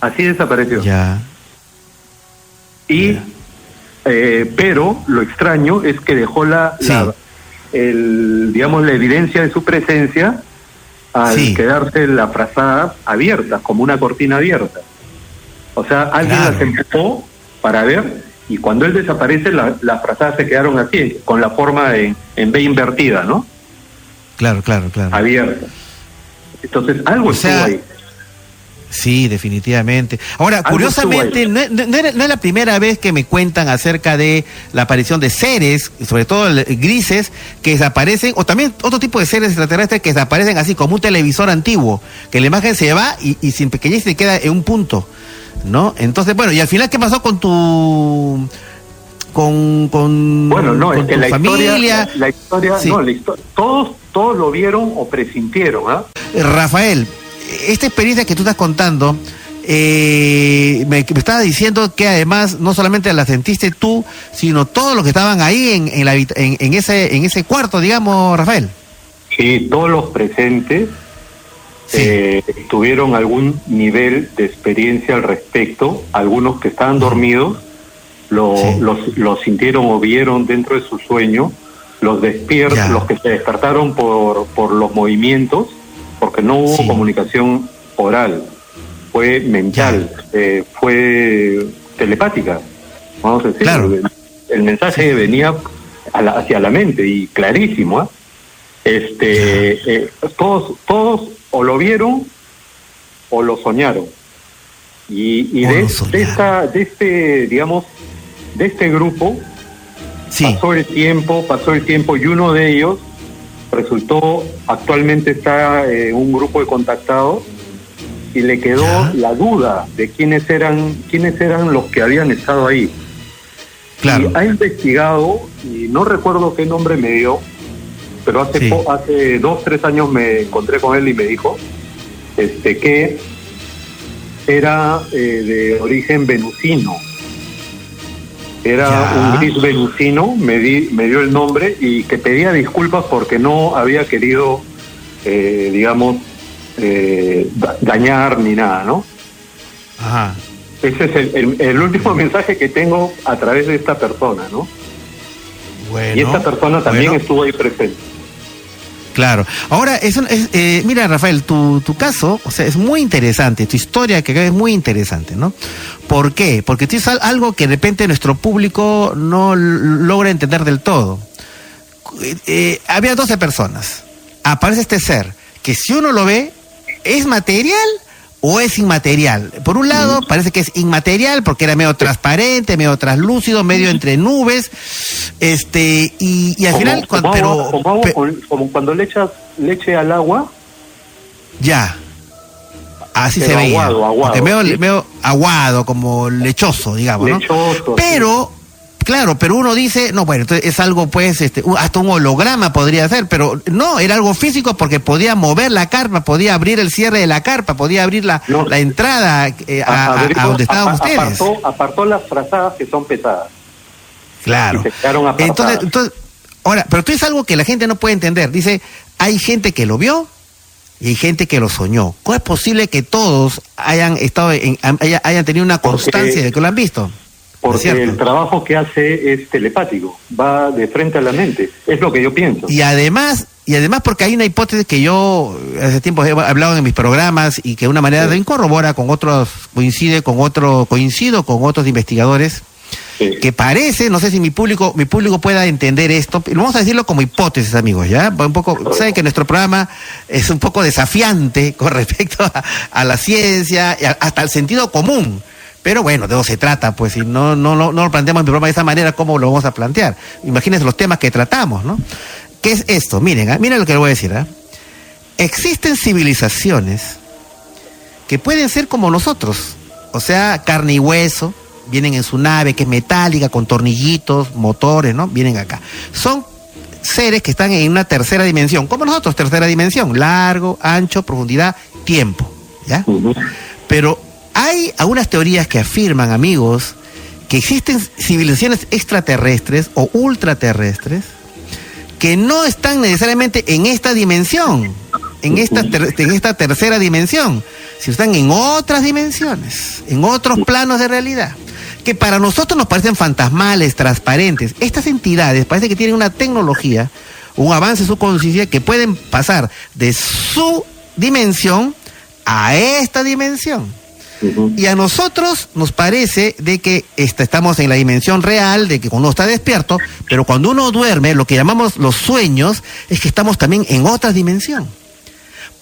Así desapareció. Ya. Y, eh, pero lo extraño es que dejó la, el, digamos, la evidencia de su presencia al quedarse la frazada abierta, como una cortina abierta. O sea, alguien las empujó para ver y cuando él desaparece las frazadas se quedaron así, con la forma en, en B invertida, ¿no? Claro, claro, claro. Abierta. Entonces, algo estuvo ahí. Sí, definitivamente. Ahora, curiosamente, no, es la primera vez que me cuentan acerca de la aparición de seres, sobre todo grises, que desaparecen, o también otro tipo de seres extraterrestres que desaparecen así como un televisor antiguo, que la imagen se va y, y sin pequeñez se queda en un punto. ¿No? Entonces, bueno, y al final, ¿qué pasó con tu con, con, bueno, no, es que la familia? la, historia, no, la historia, todos, todos lo vieron o presintieron, ¿ah? Rafael, esta experiencia que tú estás contando, eh, me, me estabas diciendo que además no solamente la sentiste tú, sino todos los que estaban ahí en, en, la, en, en, ese, en ese cuarto, digamos, Rafael. Sí, todos los presentes eh, tuvieron algún nivel de experiencia al respecto, algunos que estaban dormidos lo, los, sintieron o vieron dentro de su sueño, los despiertos, los que se despertaron por, por los movimientos, porque no hubo comunicación oral, fue mental, eh, fue telepática, vamos a decir. El, mensaje venía hacia la mente y clarísimo. ¿ah? Este, eh, todos, todos o lo vieron o lo soñaron. Y, de, esta, de este, digamos, de este grupo, pasó el tiempo, pasó el tiempo y uno de ellos resultó, actualmente está en un grupo de contactados y le quedó la duda de quiénes eran, quiénes eran los que habían estado ahí. Claro. Y ha investigado, y no recuerdo qué nombre me dio, pero hace, hace dos, tres años me encontré con él y me dijo este, que era eh, de origen venusino. Era un gris venusino, me, di, me dio el nombre y que pedía disculpas porque no había querido, eh, digamos, eh, dañar ni nada, ¿no? Ajá. Ese es el, el, último mensaje que tengo a través de esta persona, ¿no? Bueno, y esta persona también estuvo ahí presente. Claro. Ahora, es, eh, mira, Rafael, tu, tu caso, o sea, es muy interesante, tu historia que es muy interesante, ¿no? ¿Por qué? Porque tienes algo que de repente nuestro público no logra entender del todo. Eh, había 12 personas. Aparece este ser que si uno lo ve, es material o es inmaterial? Por un lado, parece que es inmaterial porque era medio transparente, medio translúcido, medio entre nubes, este, y, al final, cuando, pero, como, cuando le echas leche al agua. Ya. Así se veía. Aguado, aguado. Medio, aguado, como lechoso, digamos, lechoso, Pero Claro, pero uno dice, no, bueno, entonces es algo, pues, este, hasta un holograma podría ser, pero no, era algo físico porque podía mover la carpa, podía abrir el cierre de la carpa, podía abrir la, la entrada eh, a, donde estaban ustedes. Apartó, las frazadas que son pesadas. Claro. entonces, entonces, ahora, pero tú es algo que la gente no puede entender. Dice, hay gente que lo vio y hay gente que lo soñó. ¿Cómo es posible que todos hayan estado en, hayan tenido una constancia de que lo han visto? Porque el trabajo que hace es telepático, va de frente a la mente, es lo que yo pienso. Y además, y además porque hay una hipótesis que yo hace tiempo he hablado en mis programas y que de una manera sí. incorrobora con otros, coincide con otro, coincido con otros investigadores, que parece, no sé si mi público, mi público pueda entender esto, vamos a decirlo como hipótesis, amigos, ¿ya? Un poco, saben que nuestro programa es un poco desafiante con respecto a, a la ciencia, y hasta el sentido común. Pero bueno, de eso se trata, pues si no, no, no, no lo planteamos en programa de esa manera, ¿cómo lo vamos a plantear? Imagínense los temas que tratamos, ¿no? ¿Qué es esto? Miren, ¿eh? miren lo que les voy a decir. ¿eh? Existen civilizaciones que pueden ser como nosotros, o sea, carne y hueso, vienen en su nave que es metálica, con tornillitos, motores, ¿no? Vienen acá. Son seres que están en una tercera dimensión, como nosotros, tercera dimensión, largo, ancho, profundidad, tiempo, ¿ya? Pero hay algunas teorías que afirman, amigos, que existen civilizaciones extraterrestres o ultraterrestres que no están necesariamente en esta dimensión, en esta, en esta tercera dimensión, sino están en otras dimensiones, en otros planos de realidad, que para nosotros nos parecen fantasmales, transparentes. Estas entidades parece que tienen una tecnología, un avance en su conciencia que pueden pasar de su dimensión a esta dimensión. Y a nosotros nos parece de que estamos en la dimensión real, de que uno está despierto, pero cuando uno duerme, lo que llamamos los sueños, es que estamos también en otra dimensión.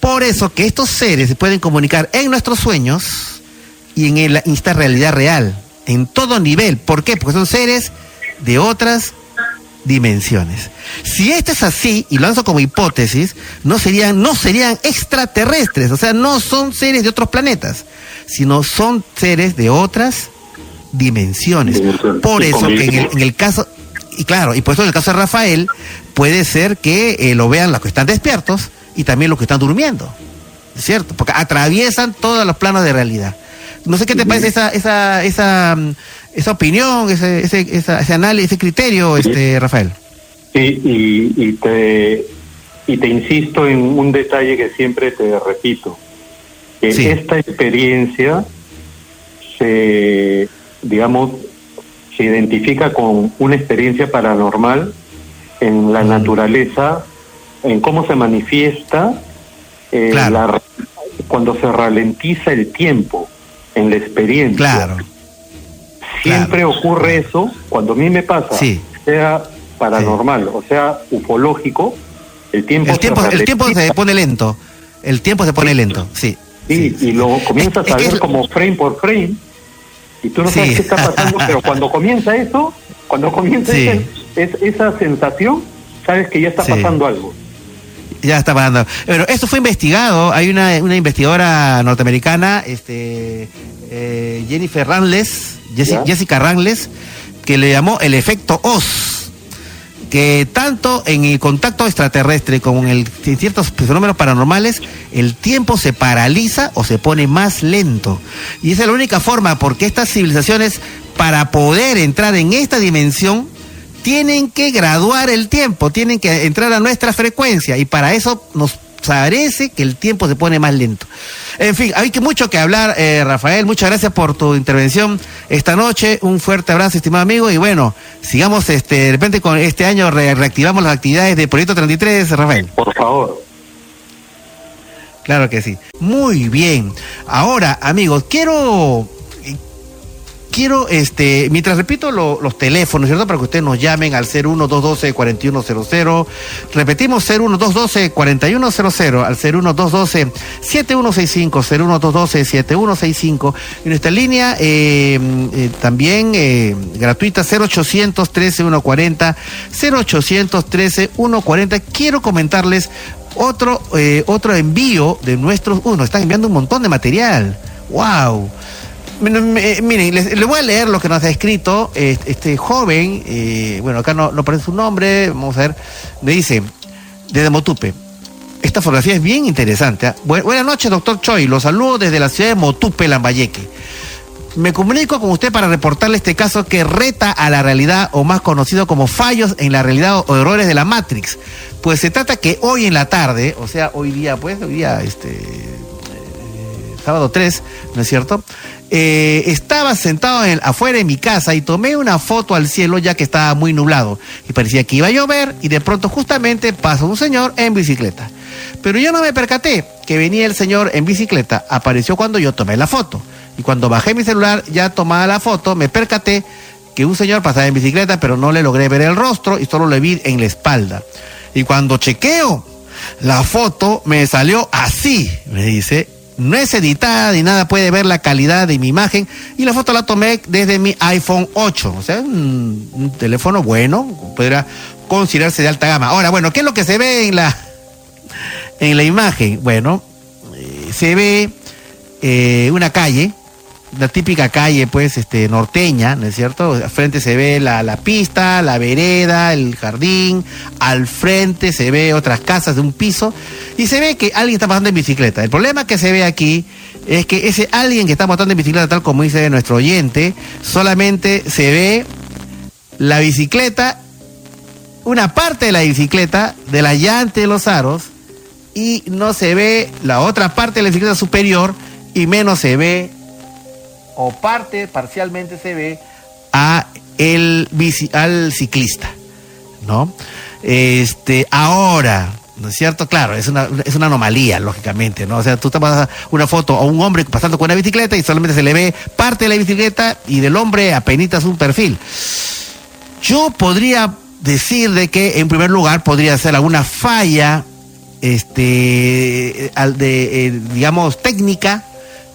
Por eso que estos seres se pueden comunicar en nuestros sueños y en esta realidad real, en todo nivel. ¿Por qué? Porque son seres de otras dimensiones. Si esto es así, y lo lanzo como hipótesis, no serían, no serían extraterrestres, o sea, no son seres de otros planetas sino son seres de otras dimensiones. Por eso que en el, caso, y claro, y por eso en el caso de Rafael, puede ser que eh, lo vean los que están despiertos y también los que están durmiendo, ¿cierto? Porque atraviesan todos los planos de realidad. No sé qué te parece esa, esa, esa, mm, esa opinión, ese, ese, ese análisis, ese criterio, este Rafael. Sí, y, y, te, y te insisto en un detalle que siempre te repito que esta experiencia se, digamos, se identifica con una experiencia paranormal en la naturaleza, en cómo se manifiesta eh, cuando se ralentiza el tiempo en la experiencia. Claro. Siempre ocurre eso cuando a mí me pasa, sea paranormal o sea ufológico, el tiempo, el tiempo, el tiempo se pone lento. El tiempo se pone lento, sí. Sí, y luego comienzas a ver como frame por frame y tú no sabes qué está pasando, pero cuando comienza eso, cuando comienza esa sensación, sabes que ya está pasando algo. Ya está pasando. Pero esto fue investigado, hay una, una investigadora norteamericana, este eh, Jennifer Ranles, Jessica Ranles, que le llamó el efecto Oz que tanto en el contacto extraterrestre como en, ciertos fenómenos paranormales, el tiempo se paraliza o se pone más lento. Y esa es la única forma porque estas civilizaciones, para poder entrar en esta dimensión, tienen que graduar el tiempo, tienen que entrar a nuestra frecuencia y para eso nos parece que el tiempo se pone más lento. En fin, hay que mucho que hablar, eh, Rafael. Muchas gracias por tu intervención esta noche. Un fuerte abrazo, estimado amigo. Y bueno, sigamos este, de repente con este año reactivamos las actividades de Proyecto 33, Rafael. Por favor. Claro que sí. Muy bien. Ahora, amigos, quiero quiero, este, mientras repito los teléfonos, ¿cierto? Para que ustedes nos llamen al 01212-4100. Repetimos 01212-4100 al 01212-7165, 01212-7165. Y nuestra línea eh, eh, también eh, gratuita 0813-140, 0813-140. Quiero comentarles otro, otro envío de nuestros. Uh, nos están enviando un montón de material. ¡Wow! Miren, le voy a leer lo que nos ha escrito este, joven, eh, bueno, acá no, no aparece su nombre, vamos a ver, me dice, desde Motupe, esta fotografía es bien interesante. ¿ah? buenas noches, doctor Choi, lo saludo desde la ciudad de Motupe, Lambayeque. Me comunico con usted para reportarle este caso que reta a la realidad, o más conocido como fallos en la realidad o errores de la Matrix. Pues se trata que hoy en la tarde, o sea, hoy día, pues, hoy día, este, eh, sábado 3, ¿no es cierto? Eh, estaba sentado en, afuera de mi casa y tomé una foto al cielo ya que estaba muy nublado y parecía que iba a llover y de pronto justamente pasó un señor en bicicleta. Pero yo no me percaté que venía el señor en bicicleta, apareció cuando yo tomé la foto. Y cuando bajé mi celular ya tomaba la foto, me percaté que un señor pasaba en bicicleta, pero no le logré ver el rostro y solo le vi en la espalda. Y cuando chequeo la foto, me salió así, me dice, no es editada ni nada, puede ver la calidad de mi imagen y la foto la tomé desde mi iPhone 8, o sea, un, teléfono bueno, podría considerarse de alta gama. Ahora, bueno, ¿qué es lo que se ve en la, en la imagen? Bueno, eh, se ve eh, una calle, la típica calle, pues, este, norteña, ¿no es cierto? Al frente se ve la, la, pista, la vereda, el jardín, al frente se ve otras casas de un piso y se ve que alguien está pasando en bicicleta. El problema que se ve aquí es que ese alguien que está pasando en bicicleta, tal como dice nuestro oyente, solamente se ve la bicicleta, una parte de la bicicleta, de la llanta de los aros, y no se ve la otra parte de la bicicleta superior, y menos se ve o parte, parcialmente se ve, a el al ciclista, ¿no? Este, ahora, ¿no es cierto? Claro, es una, es una anomalía, lógicamente, ¿no? O sea, tú te una foto a un hombre pasando con una bicicleta y solamente se le ve parte de la bicicleta y del hombre apenas un perfil. Yo podría decir de que, en primer lugar, podría ser alguna falla, este, al de, eh, digamos, técnica,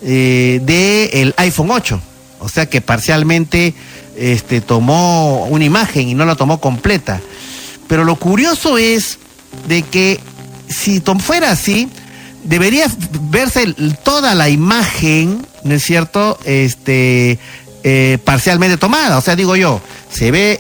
eh, del iPhone 8. O sea que parcialmente este, tomó una imagen y no la tomó completa. Pero lo curioso es de que si fuera así, debería verse toda la imagen, ¿no es cierto? Este, eh, parcialmente tomada. O sea, digo yo, se ve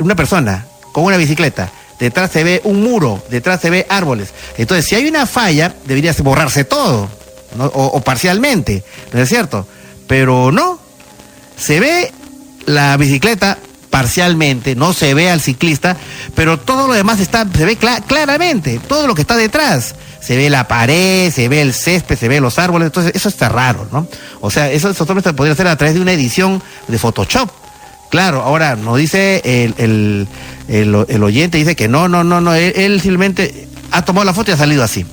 una persona con una bicicleta, detrás se ve un muro, detrás se ve árboles. Entonces, si hay una falla, debería borrarse todo o, parcialmente, ¿no es cierto? Pero no, se ve la bicicleta parcialmente, no se ve al ciclista, pero todo lo demás está, se ve claramente, todo lo que está detrás. Se ve la pared, se ve el césped, se ve los árboles, entonces eso está raro, ¿no? O sea, eso, se podría hacer a través de una edición de Photoshop. Claro, ahora nos dice el, el, oyente, dice que no, no, no, no, él simplemente ha tomado la foto y ha salido así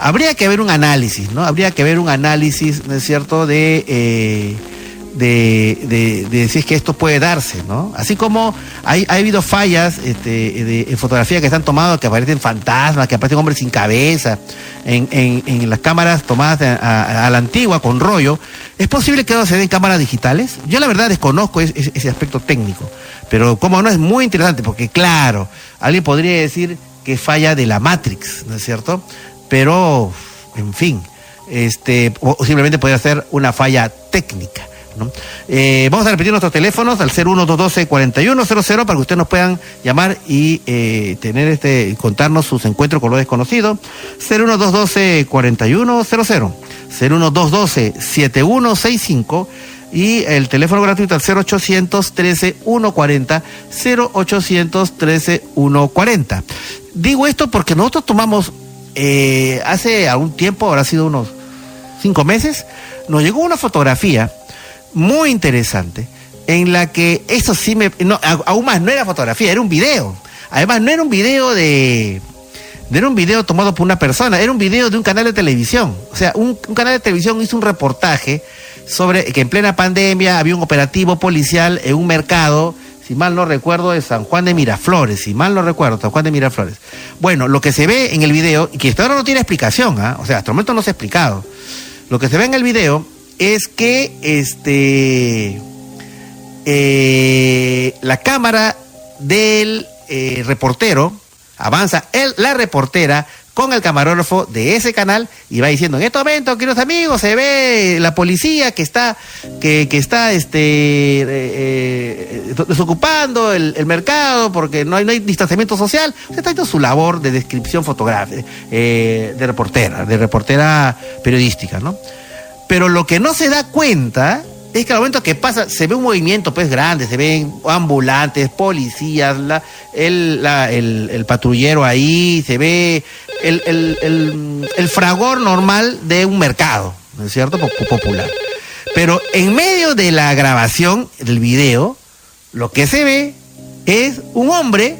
habría que ver un análisis, ¿no? Habría que ver un análisis, ¿no es cierto?, de, eh, de, de, es que esto puede darse, ¿no? Así como hay, ha habido fallas este, de, en fotografía que están tomadas, que aparecen fantasmas, que aparecen hombres sin cabeza, en, en, las cámaras tomadas a, la antigua con rollo, ¿es posible que eso se den cámaras digitales? Yo la verdad desconozco ese aspecto técnico, pero como no es muy interesante, porque claro, alguien podría decir que falla de la Matrix, ¿no es cierto? Pero, en fin, este, simplemente puede ser una falla técnica. ¿no? Eh, vamos a repetir nuestros teléfonos al 01212-4100 para que ustedes nos puedan llamar y eh, tener este, contarnos sus encuentros con lo desconocido. 01212-4100, 01212-7165 y el teléfono gratuito al 0800 13 140 0800 13 140. Digo esto porque nosotros tomamos eh, hace algún tiempo, habrá sido unos cinco meses, nos llegó una fotografía muy interesante en la que eso sí me... No, aún más, no era fotografía, era un video. Además, no era un video de... Era un video tomado por una persona, era un video de un canal de televisión. O sea, un, canal de televisión hizo un reportaje sobre que en plena pandemia había un operativo policial en un mercado, si mal no recuerdo, de San Juan de Miraflores, si mal no recuerdo, San Juan de Miraflores. Bueno, lo que se ve en el video, y que hasta ahora no tiene explicación, ¿ah? o sea, hasta el momento no se ha explicado, lo que se ve en el video es que este eh, la cámara del eh, reportero avanza el, la reportera con el camarógrafo de ese canal y va diciendo en este momento queridos amigos se ve la policía que está que, que está este eh, eh, desocupando el, mercado porque no hay, no hay distanciamiento social se está haciendo su labor de descripción fotográfica eh, de reportera de reportera periodística no pero lo que no se da cuenta es que al momento que pasa, se ve un movimiento pues grande, se ven ambulantes, policías, la, el, el, el, patrullero ahí, se ve el, el, el, fragor normal de un mercado, ¿no es cierto? Popular. Pero en medio de la grabación del video, lo que se ve es un hombre,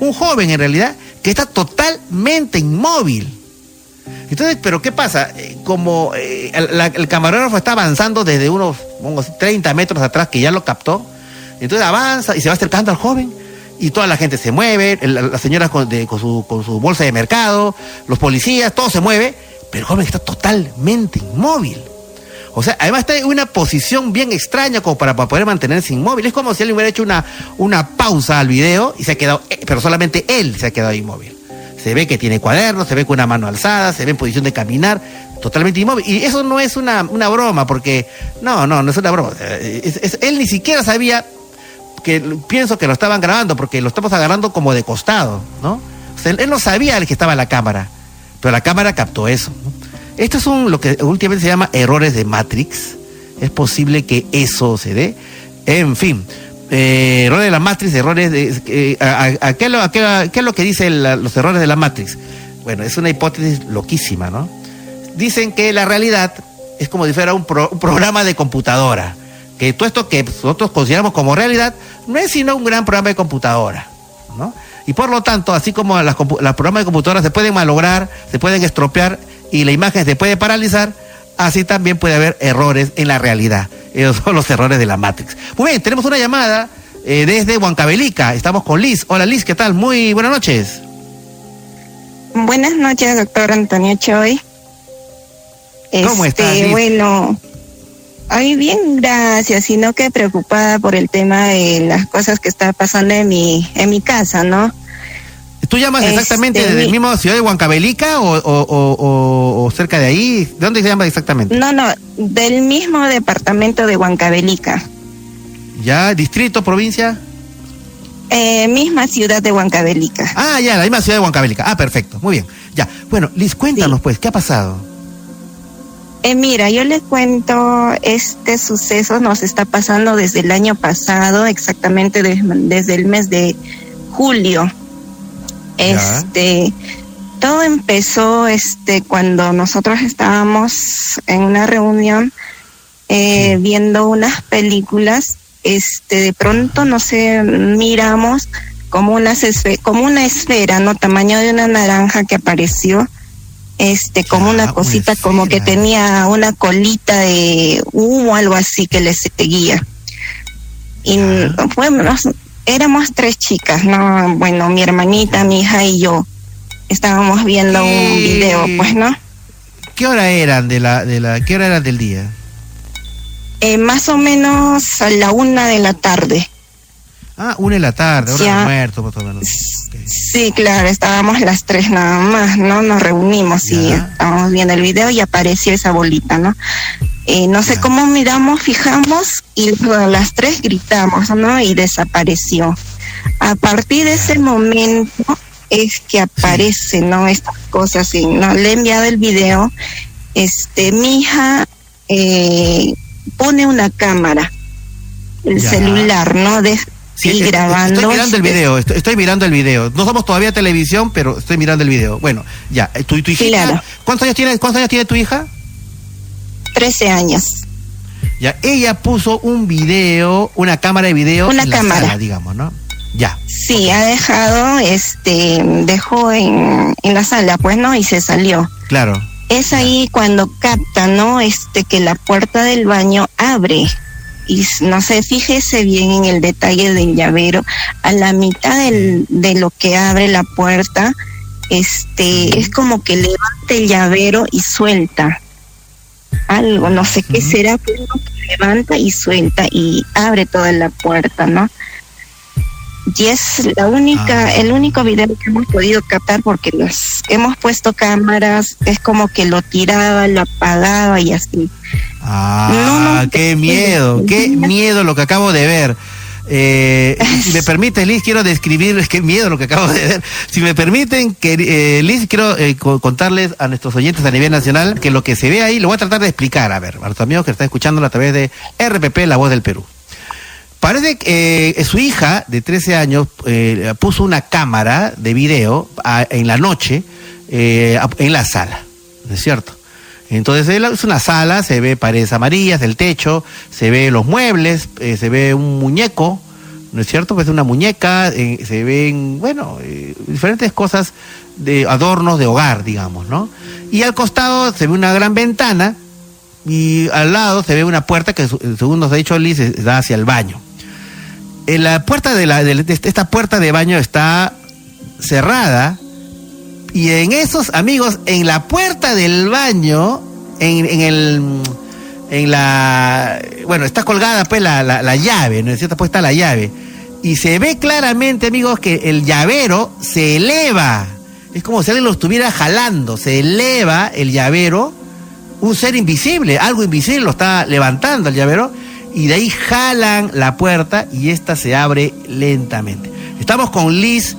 un joven en realidad, que está totalmente inmóvil entonces, ¿pero qué pasa? Eh, como eh, el, camarógrafo está avanzando desde unos, unos 30 metros atrás, que ya lo captó, entonces avanza y se va acercando al joven y toda la gente se mueve, la señora con, su, con su bolsa de mercado, los policías, todo se mueve, pero el joven está totalmente inmóvil. O sea, además está en una posición bien extraña como para, para, poder mantenerse inmóvil. Es como si él hubiera hecho una, una pausa al video y se ha quedado, eh, pero solamente él se ha quedado inmóvil se ve que tiene cuadernos, se ve con una mano alzada, se ve en posición de caminar, totalmente inmóvil. Y eso no es una, una broma, porque no, no, no es una broma. Es, él ni siquiera sabía que pienso que lo estaban grabando, porque lo estamos agarrando como de costado, ¿no? Él, no sabía el que estaba la cámara, pero la cámara captó eso. ¿no? Esto es lo que últimamente se llama errores de Matrix. Es posible que eso se dé. En fin, eh, errores de la Matrix, errores de... Eh, a, ¿qué, es lo, a, qué, ¿Qué es lo que dicen los errores de la Matrix? Bueno, es una hipótesis loquísima, ¿no? Dicen que la realidad es como si fuera un programa de computadora. Que todo esto que nosotros consideramos como realidad no es sino un gran programa de computadora, ¿no? Y por lo tanto, así como las, programas de computadora se pueden malograr, se pueden estropear y la imagen se puede paralizar, así también puede haber errores en la realidad. Esos son los errores de la Matrix. Muy bien, tenemos una llamada eh, desde Huancavelica. Estamos con Liz. Hola Liz, ¿qué tal? Muy buenas noches. Buenas noches, doctor Antonio Choi. ¿Cómo este, estás? Liz? Bueno, Ay, bien, gracias, sino que preocupada por el tema de las cosas que está pasando en mi, en mi casa, ¿no? ¿Tú llamas exactamente este, desde la misma ciudad de Huancavelica o, o, o, o, cerca de ahí? ¿De dónde se llama exactamente? No, no, del mismo departamento de Huancavelica. ¿Ya? ¿Distrito, provincia? Eh, misma ciudad de Huancavelica. Ah, ya, la misma ciudad de Huancavelica. Ah, perfecto, muy bien. Ya, bueno, Liz, cuéntanos sí. pues, ¿qué ha pasado? Eh, mira, yo le cuento, este suceso nos está pasando desde el año pasado, exactamente de, desde el mes de julio. Este, todo empezó este cuando nosotros estábamos en una reunión eh, sí. viendo unas películas. Este, de pronto, no sé, miramos como una, como una esfera, ¿no? Tamaño de una naranja que apareció este como una cosita una como que tenía una colita de humo algo así que le seguía y bueno éramos tres chicas no bueno mi hermanita mi hija y yo estábamos viendo un video pues no qué hora eran de la de la qué hora eran del día eh, más o menos a la una de la tarde Ah, una de la tarde, hora de almuerzo, más o menos. Okay. Sí, claro, estábamos las tres nada más, ¿no? Nos reunimos ya. y estábamos viendo el video y apareció esa bolita, ¿no? Eh, no sé ya. cómo miramos, fijamos y las tres gritamos, ¿no? Y desapareció. A partir de ese momento es que aparece, ¿no? Estas cosas, y, ¿no? Le he enviado el video, este, mi hija eh, pone una cámara, el ya. celular, ¿no? De, Sí, sí grabando. Estoy mirando el video, estoy, estoy, mirando el video. No somos todavía televisión, pero estoy mirando el video. Bueno, ya, tu, tu hija. Claro. ¿Cuántos años tiene, cuántos años tiene tu hija? Trece años. Ya, ella puso un video, una cámara de video una en cámara. la sala, digamos, ¿no? Ya. Sí, okay. ha dejado, este, dejó en, en la sala, pues, ¿no? Y se salió. Claro. Es ahí cuando capta, ¿no? Este que la puerta del baño abre y no sé, fíjese bien en el detalle del llavero, a la mitad del, de lo que abre la puerta, este, es como que levanta el llavero y suelta algo, no sé qué será, pero levanta y suelta y abre toda la puerta, ¿no? Y es la única, ah. el único video que hemos podido captar porque los hemos puesto cámaras, es como que lo tiraba, lo apagaba y así. Ah, qué miedo, qué miedo lo que acabo de ver. Eh, si me permite, Liz, quiero describir, qué miedo lo que acabo de ver. Si me permiten, eh, Liz, quiero eh, contarles a nuestros oyentes a nivel nacional que lo que se ve ahí lo voy a tratar de explicar, a ver, a los amigos que están escuchándolo a través de RPP, La Voz del Perú. Parece que eh, su hija de 13 años eh, puso una cámara de video en la noche eh, en la sala, ¿no es cierto? Entonces es una sala, se ve paredes amarillas, el techo, se ve los muebles, se ve un muñeco, ¿no es cierto? Pues una muñeca, se ven, bueno, diferentes cosas de adornos de hogar, digamos, ¿no? Y al costado se ve una gran ventana y al lado se ve una puerta que, según nos ha dicho Liz, da hacia el baño la puerta de, la, de esta puerta de baño está cerrada y en esos amigos en la puerta del baño en, en el en la bueno está colgada pues la, la, llave no es cierto pues está la llave y se ve claramente amigos que el llavero se eleva es como si alguien lo estuviera jalando se eleva el llavero un ser invisible algo invisible lo está levantando el llavero y de ahí jalan la puerta y esta se abre lentamente. Estamos con Liz.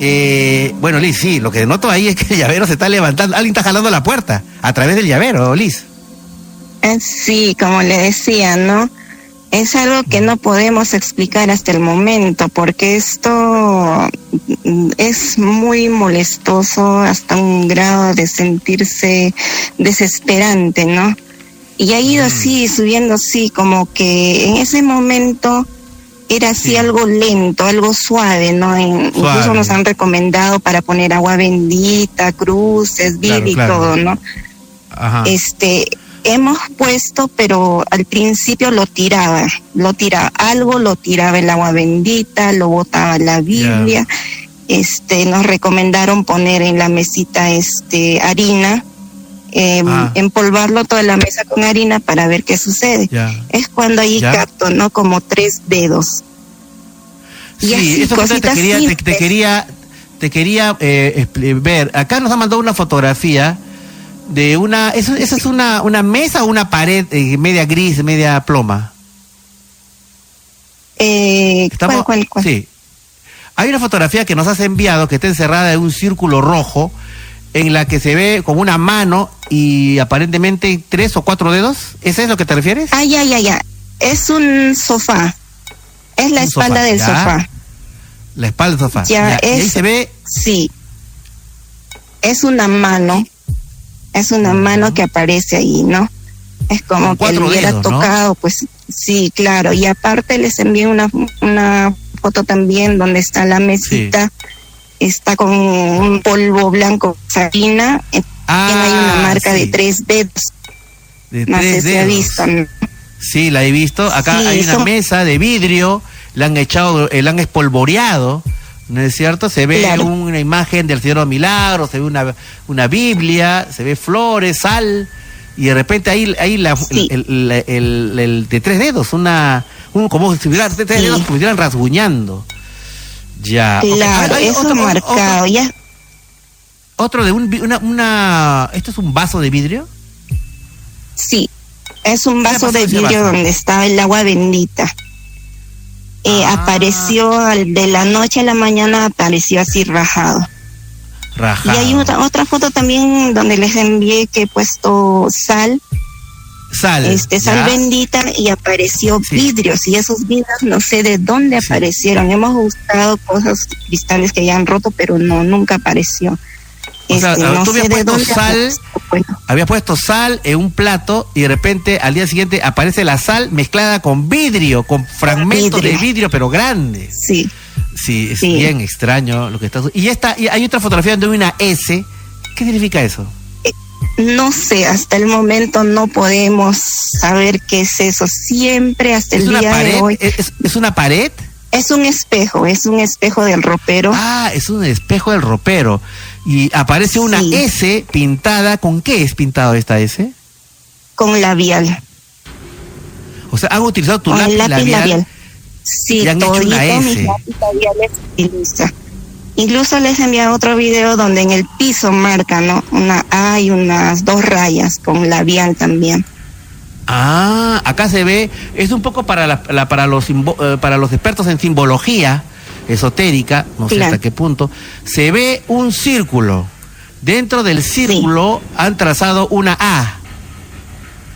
Eh, bueno, Liz, sí, lo que noto ahí es que el llavero se está levantando. Alguien está jalando la puerta a través del llavero, Liz. Eh, sí, como le decía, ¿no? Es algo que no podemos explicar hasta el momento porque esto es muy molestoso hasta un grado de sentirse desesperante, ¿no? Y ha ido así, mm. subiendo así, como que en ese momento era así algo lento, algo suave, ¿no? Incluso nos han recomendado para poner agua bendita, cruces, Biblia y todo, ¿no? Ajá. Este, hemos puesto, pero al principio lo tiraba, lo tiraba, algo lo tiraba el agua bendita, lo botaba la Biblia. Este, nos recomendaron poner en la mesita este harina eh, empolvarlo toda la mesa con harina para ver qué sucede. Es cuando ahí capto, ¿no? Como tres dedos. Y sí, eso te quería, te, quería, te quería eh, ver. Acá nos ha mandado una fotografía de una. ¿Eso, ¿Esa es una, una mesa o una pared eh, media gris, media ploma? Eh, ¿cuál, cuál, cuál? Sí. Hay una fotografía que nos has enviado que está encerrada en un círculo rojo en la que se ve como una mano y aparentemente tres o cuatro dedos. ¿Ese es lo que te refieres? Ah, ya, ya, ya. Es un sofá. Es la espalda del sofá. La espalda del sofá. Ya, Es, y ahí se ve. Sí. Es una mano. Es una mano que aparece ahí, ¿no? Es como que le hubiera tocado, pues sí, claro. Y aparte les envié una, una foto también donde está la mesita está con un polvo blanco sarina, eh, ah, hay una marca de tres dedos. De no sé si ha visto. Sí, la he visto. Acá hay una mesa de vidrio, la han echado, eh, la han espolvoreado. ¿No es cierto? Se ve una imagen del Señor de Milagros, se ve una, una Biblia, se ve flores, sal, y de repente ahí, ahí la, el, el, de tres dedos, una, un, como si hubiera tres dedos, como si estuvieran rasguñando. Ya. Claro, eso otro, marcado, ya. Otro de un, una, una... ¿Esto es un vaso de vidrio? Sí, es un vaso de vidrio donde estaba el agua bendita. Eh, ah. Apareció de la noche a la mañana, apareció así rajado. Rajado. Y hay otra, otra foto también donde les envié que he puesto sal sal. Este, sal bendita y apareció vidrios y esos vidrios no sé de dónde aparecieron. Hemos buscado cosas cristales que ya han roto, pero no, nunca apareció. Este, no tú habías puesto sal, había puesto sal en un plato y de repente al día siguiente aparece la sal mezclada con vidrio, con fragmentos de vidrio pero grandes. Sí. Sí, es bien extraño lo que está Y esta, y hay otra fotografía donde hay una S. ¿Qué significa eso? No sé, hasta el momento no podemos saber qué es eso. Siempre hasta el día de hoy. ¿Es, una pared? Es un espejo, es un espejo del ropero. Ah, es un espejo del ropero. Y aparece una S pintada. ¿Con qué es pintado esta S? Con labial. O sea, han utilizado tu lápiz, labial, Sí, y han hecho una S. Incluso les enviado otro video donde en el piso marca, ¿no? Una A y unas dos rayas con labial también. Ah, acá se ve, es un poco para, la, para, los, eh, para los expertos en simbología esotérica, no sé hasta qué punto, se ve un círculo. Dentro del círculo han trazado una A.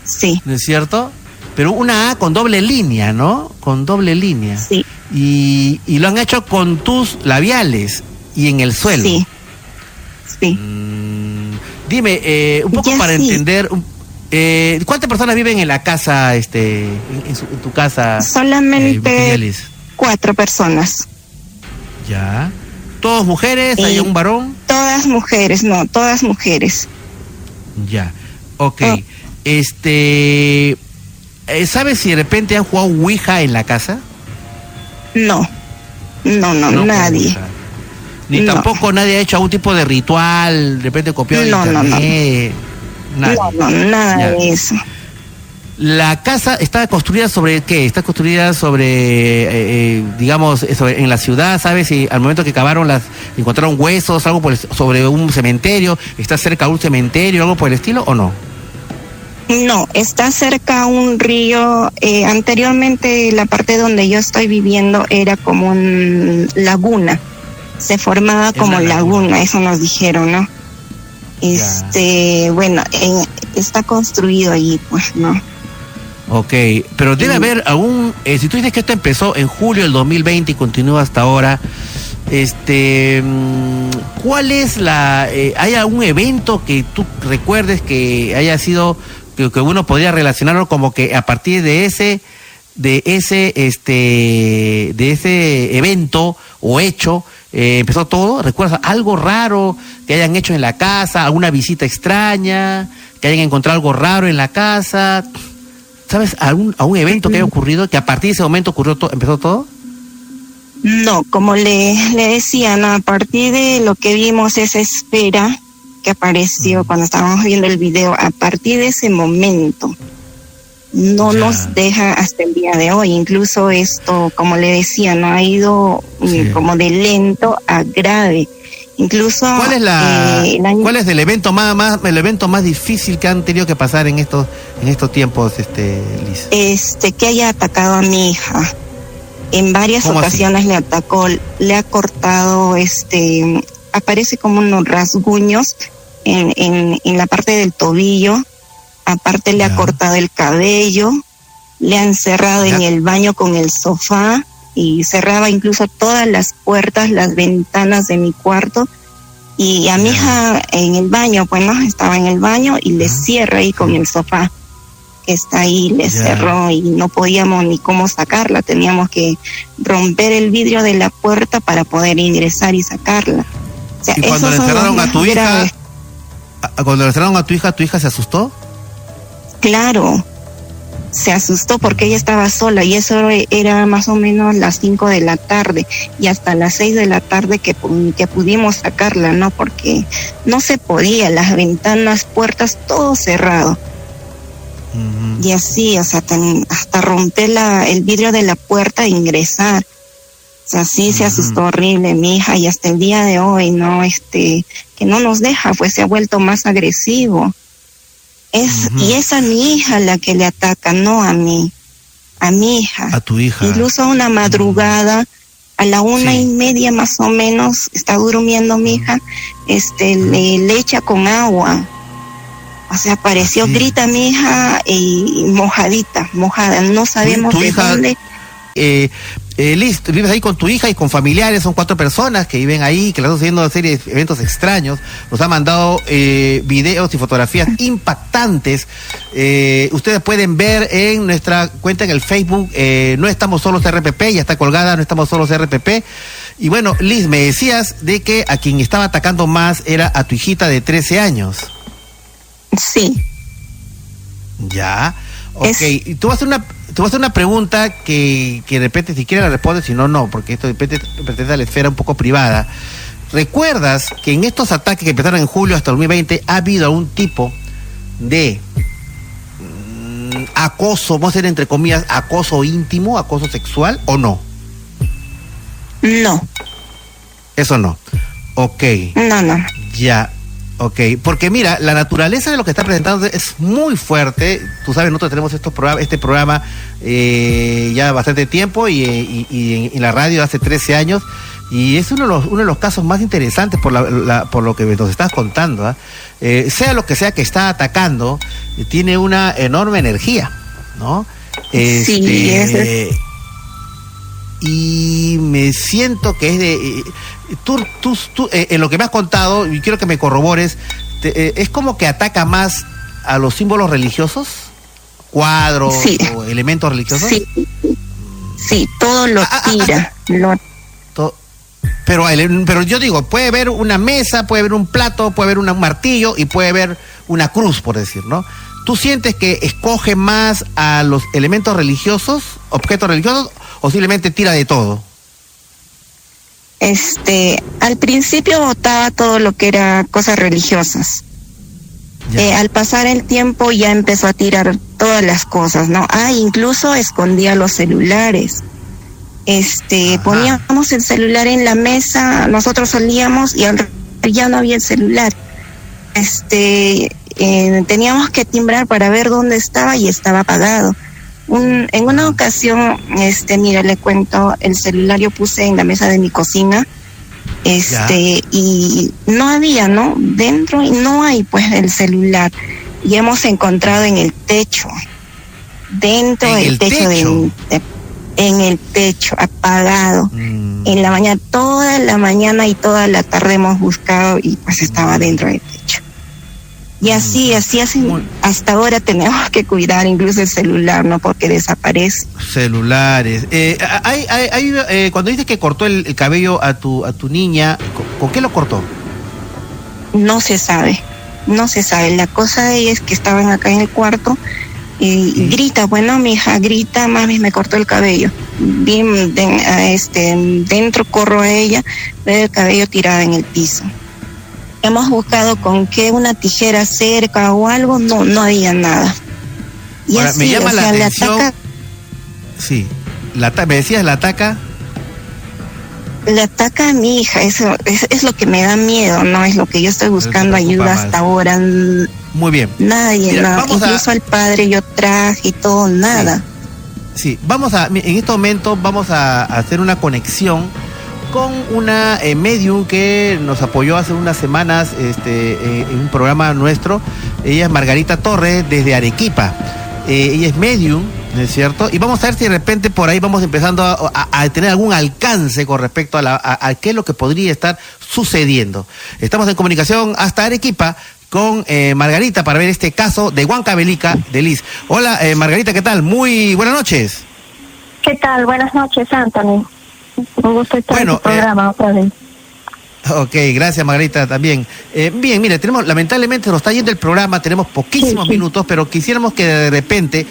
Sí. ¿No es cierto? Pero una A con doble línea, ¿no? Con doble línea. Sí. Y, y lo han hecho con tus labiales y en el suelo. Sí. Sí. Mm, dime, eh, un poco para entender, eh, ¿cuántas personas viven en la casa, este, en, tu casa? Solamente eh, cuatro personas. Ya. ¿Todas mujeres? ¿Hay un varón? Todas mujeres, no, todas mujeres. Ya. Ok. Oh. Este. ¿Sabes si de repente han jugado Ouija en la casa? No. No, no, nadie. Ni tampoco nadie ha hecho algún tipo de ritual, de repente copiado no, no, no. No, no, nada de eso. La casa está construida sobre qué? Está construida sobre, eh, eh, digamos, en la ciudad, ¿sabes? Si al momento que cavaron las, encontraron huesos, algo por sobre un cementerio, está cerca de un cementerio, algo por el estilo, o no? No, está cerca un río. Eh, anteriormente la parte donde yo estoy viviendo era como una laguna se formaba como laguna. eso nos dijeron, ¿no? Este, bueno, está construido allí, pues, ¿no? Ok, pero debe haber aún, eh, si tú dices que esto empezó en julio del 2020 y continúa hasta ahora, este, mm, ¿cuál es la, eh, hay algún evento que tú recuerdes que haya sido, que, que uno podría relacionarlo como que a partir de ese, de ese, este, de ese evento o hecho, eh, empezó todo, ¿recuerdas algo raro que hayan hecho en la casa, alguna visita extraña, que hayan encontrado algo raro en la casa? ¿Sabes algún, algún evento que haya ocurrido que a partir de ese momento ocurrió todo, empezó todo? No, como le, le decía, a partir de lo que vimos, esa espera que apareció cuando estábamos viendo el video, a partir de ese momento, no nos deja hasta el día de hoy. Incluso esto, como le decía, no ha ido mm, como de lento a grave. Incluso ¿Cuál es la eh, cuál es el evento más, más el evento más difícil que han tenido que pasar en estos en estos tiempos este Liz? Este que haya atacado a mi hija. En varias ocasiones le atacó, le ha cortado este aparece como unos rasguños en, en, en la parte del tobillo aparte le ha cortado el cabello, le ha encerrado en el baño con el sofá y cerraba incluso todas las puertas, las ventanas de mi cuarto. Y a mi hija en el baño, bueno, estaba en el baño y le cierra ahí con el sofá que está ahí, le cerró y no podíamos ni cómo sacarla, teníamos que romper el vidrio de la puerta para poder ingresar y sacarla. ¿Y cuando le encerraron a tu hija, cuando le encerraron a tu hija, tu hija se asustó? Claro, se asustó porque ella estaba sola y eso era más o menos las 5 de la tarde y hasta las 6 de la tarde que, que pudimos sacarla, ¿no? Porque no se podía, las ventanas, puertas, todo cerrado. Y así, o sea, hasta romper la, el vidrio de la puerta e ingresar. O sea, sí se asustó horrible mi hija y hasta el día de hoy, ¿no? Este, que no nos deja, pues se ha vuelto más agresivo. Es, Y es a mi hija la que le ataca, no a mí, a mi hija. A tu hija. Incluso una madrugada, a la una y media más o menos, está durmiendo mi hija, este, le, echa con agua. O sea, apareció, grita mi hija y mojadita, mojada, no sabemos de dónde. Eh, eh, listo, vives ahí con tu hija y con familiares, son cuatro personas que viven ahí, que le están haciendo una serie de eventos extraños. Nos ha mandado eh, videos y fotografías impactantes. Eh, ustedes pueden ver en nuestra cuenta en el Facebook, eh, No Estamos Solos RPP, ya está colgada, No Estamos Solos RPP. Y bueno, Liz, me decías de que a quien estaba atacando más era a tu hijita de 13 años. Sí. Ya. Ok. Y tú vas a hacer una, tú vas a hacer una pregunta que, que de repente si quieres la respondes, si no, no, porque esto de repente pertenece a la esfera un poco privada. ¿Recuerdas que en estos ataques que empezaron en julio hasta 2020 ha habido algún tipo de mm, acoso, vamos a decir entre comillas, acoso íntimo, acoso sexual o no? No. Eso no. Ok. No, no. Ya. Ok, porque mira, la naturaleza de lo que está presentando es muy fuerte. Tú sabes, nosotros tenemos estos programas, este programa eh, ya bastante tiempo y, en, la radio hace 13 años. Y es uno de los, uno de los casos más interesantes por, la, por lo que nos estás contando. ¿ah? Eh, sea lo que sea que está atacando, tiene una enorme energía, ¿no? sí, este, y me siento que es de... Tú, tú, tú eh, en lo que me has contado, y quiero que me corrobores, eh, es como que ataca más a los símbolos religiosos, cuadros o elementos religiosos. Sí, sí todo lo ah, ah, ah, tira. pero, pero yo digo, puede haber una mesa, puede haber un plato, puede haber un martillo y puede haber una cruz, por decir, ¿no? ¿Tú sientes que escoge más a los elementos religiosos, objetos religiosos, o simplemente tira de todo? Este, al principio votaba todo lo que era cosas religiosas. Eh, al pasar el tiempo ya empezó a tirar todas las cosas, ¿no? Ah, incluso escondía los celulares. Este, poníamos el celular en la mesa, nosotros salíamos y ya no había el celular. Este, eh, teníamos que timbrar para ver dónde estaba y estaba apagado en una ocasión, este, mira, le cuento, el celular yo puse en la mesa de mi cocina, este, y no había, ¿no? Dentro y no hay, pues, el celular. Y hemos encontrado en el techo, dentro del techo, De, en el techo, apagado. Mm. En la mañana, toda la mañana y toda la tarde hemos buscado y pues estaba dentro del techo. Y así, así, así, hasta ahora tenemos que cuidar incluso el celular, ¿no? Porque desaparece. Celulares. Eh, hay, hay, eh, cuando dices que cortó el, cabello a tu, a tu niña, ¿con, qué lo cortó? No se sabe, no se sabe. La cosa es que estaban acá en el cuarto y, grita, bueno, mi hija grita, mami, me cortó el cabello. Bien, este, dentro corro a ella, veo el cabello tirado en el piso hemos buscado con qué una tijera cerca o algo, no, no había nada. Y así, me llama la atención. ataca, sí, la, me decías la ataca. Le ataca a mi hija, eso es, lo que me da miedo, no es lo que yo estoy buscando ayuda hasta ahora. Muy bien. Nadie, nada. Incluso al padre yo traje y todo, nada. Sí. vamos a, en este momento vamos a hacer una conexión con una eh, medium que nos apoyó hace unas semanas este, eh, en un programa nuestro. Ella es Margarita Torres desde Arequipa. Eh, ella es medium, ¿no es cierto? Y vamos a ver si de repente por ahí vamos empezando a, tener algún alcance con respecto a, a, qué es lo que podría estar sucediendo. Estamos en comunicación hasta Arequipa con Margarita para ver este caso de Huancavelica de Liz. Hola, Margarita, ¿qué tal? Muy buenas noches. ¿Qué tal? Buenas noches, Anthony. Un gusto estar en tu programa otra vez. Ok, gracias Margarita también. Eh, bien, mire, tenemos, lamentablemente nos está yendo el programa, tenemos poquísimos minutos, pero quisiéramos que de repente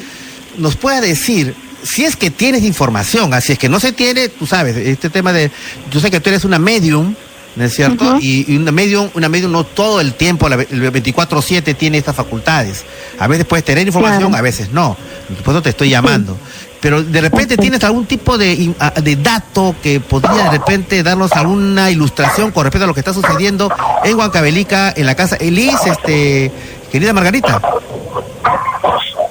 nos pueda decir si es que tienes información, así es que no se tiene, tú sabes, este tema de, yo sé que tú eres una medium, ¿no es cierto? y, una medium, una medium no todo el tiempo, el 24/7 tiene estas facultades. A veces puedes tener información, a veces no. Por eso te estoy llamando pero de repente tienes algún tipo de, de dato que podría de repente darnos alguna ilustración con respecto a lo que está sucediendo en Huancavelica, en la casa. Elis, este, querida Margarita.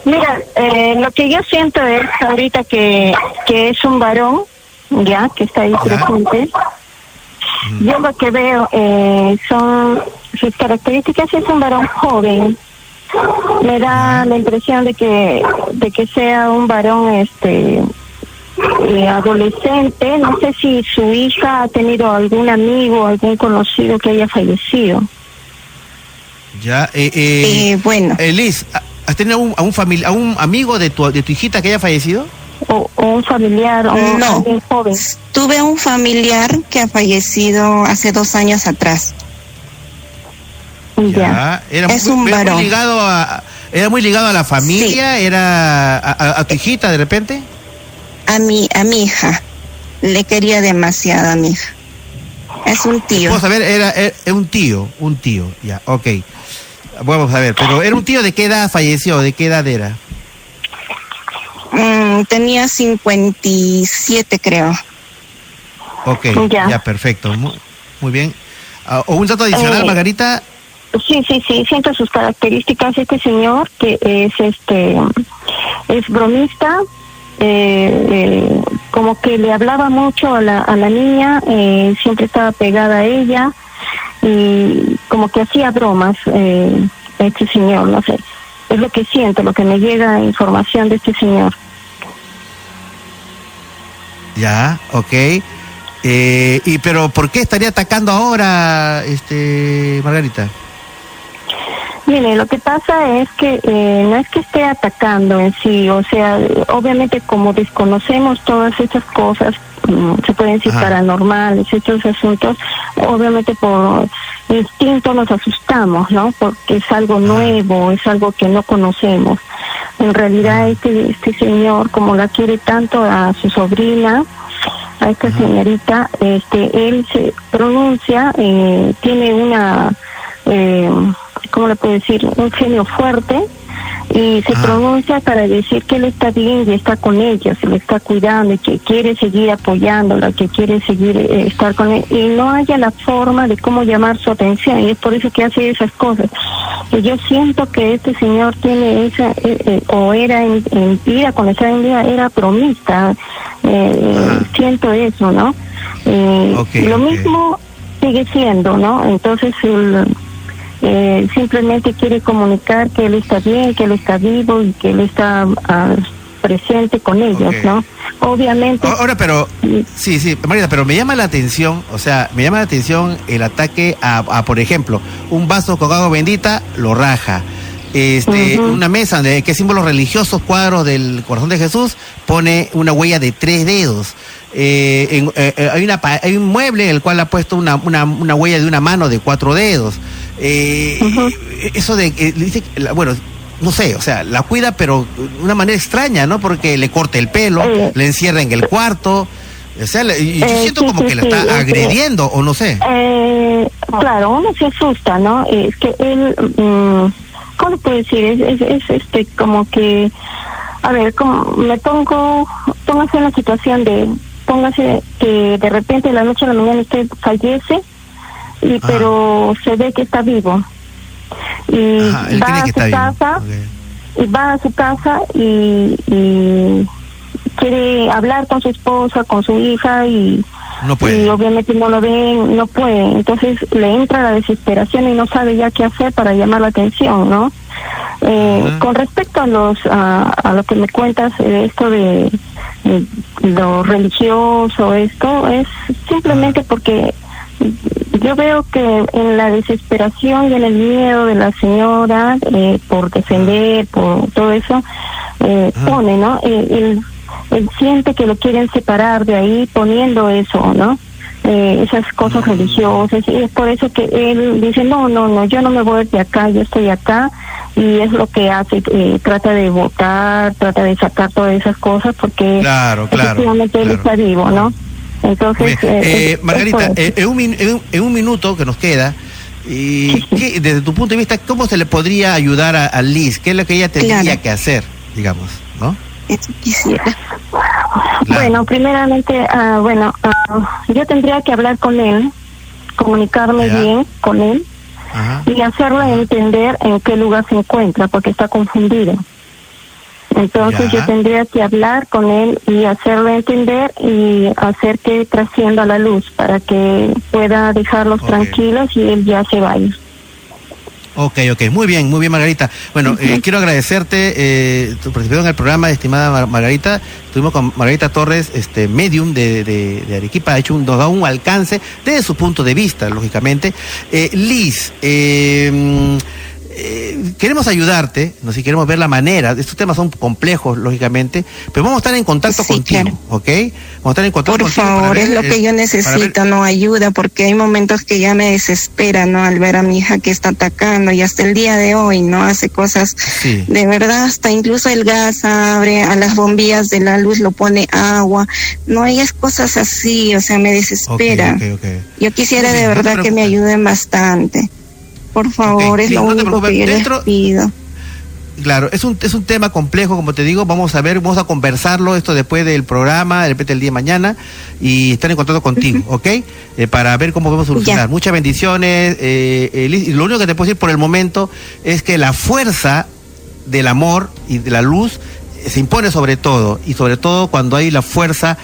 Mira, eh, lo que yo siento es ahorita que, que es un varón, ya, que está ahí presente. Yo lo que veo eh, son sus características, es un varón joven, me da la impresión de que de que sea un varón este eh, adolescente. No sé si su hija ha tenido algún amigo algún conocido que haya fallecido. Ya eh, eh, eh bueno. Liz has tenido un, a un familia a un amigo de tu de tu hijita que haya fallecido o, un familiar o no. joven. Tuve un familiar que ha fallecido hace dos años atrás Ya. Era, es un varón. Muy ligado a, ¿Era muy ligado a la familia? ¿Era a, tu hijita de repente? A mi, a mi hija. Le quería demasiado a mi hija. Es un tío. Vamos a ver, era, era, un tío, un tío, ya, ok. Vamos a ver, pero ¿era un tío de qué edad falleció? ¿De qué edad era? Mm, tenía 57, creo. Ok, ya, perfecto. Muy, bien. Uh, ¿Un dato adicional, eh, Margarita? Sí, sí, sí, siento sus características. Este señor que es este es bromista, eh, eh, como que le hablaba mucho a la, a la niña, eh, siempre estaba pegada a ella y como que hacía bromas eh, este señor, no sé. Es lo que siento, lo que me llega información de este señor. Ya, ok. Eh, y pero ¿por qué estaría atacando ahora, este Margarita? Mire, lo que pasa es que eh, no es que esté atacando en sí, o sea, obviamente como desconocemos todas estas cosas, mm, se pueden decir paranormales, estos asuntos, obviamente por instinto nos asustamos, ¿no? Porque es algo nuevo, es algo que no conocemos. En realidad este, este señor, como la quiere tanto a su sobrina, a esta señorita, este, él se pronuncia, eh, tiene una... Eh, ¿cómo le puedo decir? Un genio fuerte y se pronuncia para decir que él está bien y está con ella, se le está cuidando y que quiere seguir apoyándola, que quiere seguir eh, estar con él y no haya la forma de cómo llamar su atención y es por eso que hace esas cosas. Y yo siento que este señor tiene esa, eh, eh, o era en, vida, cuando estaba en vida, era promista, siento eso, ¿no? lo mismo sigue siendo, ¿no? Entonces el eh, simplemente quiere comunicar que él está bien, que él está vivo y que él está ah, presente con ellos, ¿no? Obviamente. Ahora, pero sí, sí, Marita, pero me llama la atención, o sea, me llama la atención el ataque a, por ejemplo, un vaso con agua bendita lo raja. Este, una mesa donde que símbolos religiosos, cuadros del corazón de Jesús, pone una huella de tres dedos. Eh, eh, hay, una, hay un mueble en el cual ha puesto una, una, una huella de una mano de cuatro dedos. Eh, Eso de, eh, dice, bueno, no sé, o sea, la cuida, pero de una manera extraña, ¿no? Porque le corta el pelo, eh. le encierra en el cuarto. O sea, yo eh, siento como que la está agrediendo, o no sé. claro, uno se asusta, ¿no? Es que él, mm, ¿cómo puedo decir? Es, es, este, como que, a ver, como me pongo, póngase en la situación de, póngase que de repente de la noche a la mañana usted fallece y pero se ve que está vivo. Y va a su casa y va a su casa y, quiere hablar con su esposa con su hija y y obviamente no lo ven, no puede. Entonces le entra la desesperación y no sabe ya qué hacer para llamar la atención, ¿no? Eh, con respecto a los a, lo que me cuentas de esto de, de, lo religioso, esto es simplemente porque yo veo que en la desesperación y en el miedo de la señora eh, por defender, por todo eso, eh, pone, ¿no? Él, siente que lo quieren separar de ahí poniendo eso, ¿no? Eh, esas cosas religiosas y es por eso que él dice no no no yo no me voy de acá yo estoy acá y es lo que hace trata de votar trata de sacar todas esas cosas porque claro, efectivamente él está vivo no entonces, eh, eh, Margarita, eh, en, un, minuto que nos queda, y desde tu punto de vista, ¿cómo se le podría ayudar a, Liz? ¿Qué es lo que ella tendría que hacer, digamos, no? Eso quisiera. Bueno, primeramente, uh, bueno, ah, yo tendría que hablar con él, comunicarme bien con él y hacerle entender en qué lugar se encuentra, porque está confundido. Entonces yo tendría que hablar con él y hacerle entender y hacer que trascienda la luz para que pueda dejarlos tranquilos y él ya se vaya. Ok, ok, muy bien, muy bien Margarita. Bueno, eh, quiero agradecerte eh, tu participación en el programa, estimada Margarita. Estuvimos con Margarita Torres, este medium de, de, Arequipa, ha hecho un, nos da un alcance desde su punto de vista, lógicamente. Eh, Liz, eh, queremos ayudarte, no si queremos ver la manera, estos temas son complejos, lógicamente, pero vamos a estar en contacto contigo, ¿ok? Vamos a estar en contacto Por favor, es lo que yo necesito, no ayuda, porque hay momentos que ya me desespera, ¿no? Al ver a mi hija que está atacando y hasta el día de hoy, ¿no? Hace cosas, de verdad, hasta incluso el gas abre, a las bombillas de la luz lo pone agua, no hay cosas así, o sea, me desespera. yo quisiera de verdad que me ayuden bastante. Por favor, es lo único que yo les pido. Claro, es un, es un tema complejo, como te digo, vamos a ver, vamos a conversarlo esto después del programa, de repente el día de mañana, y estar en contacto contigo, ¿ok? Eh, para ver cómo podemos solucionar. Muchas bendiciones, eh, eh lo único que te puedo decir por el momento es que la fuerza del amor y de la luz se impone sobre todo, y sobre todo cuando hay la fuerza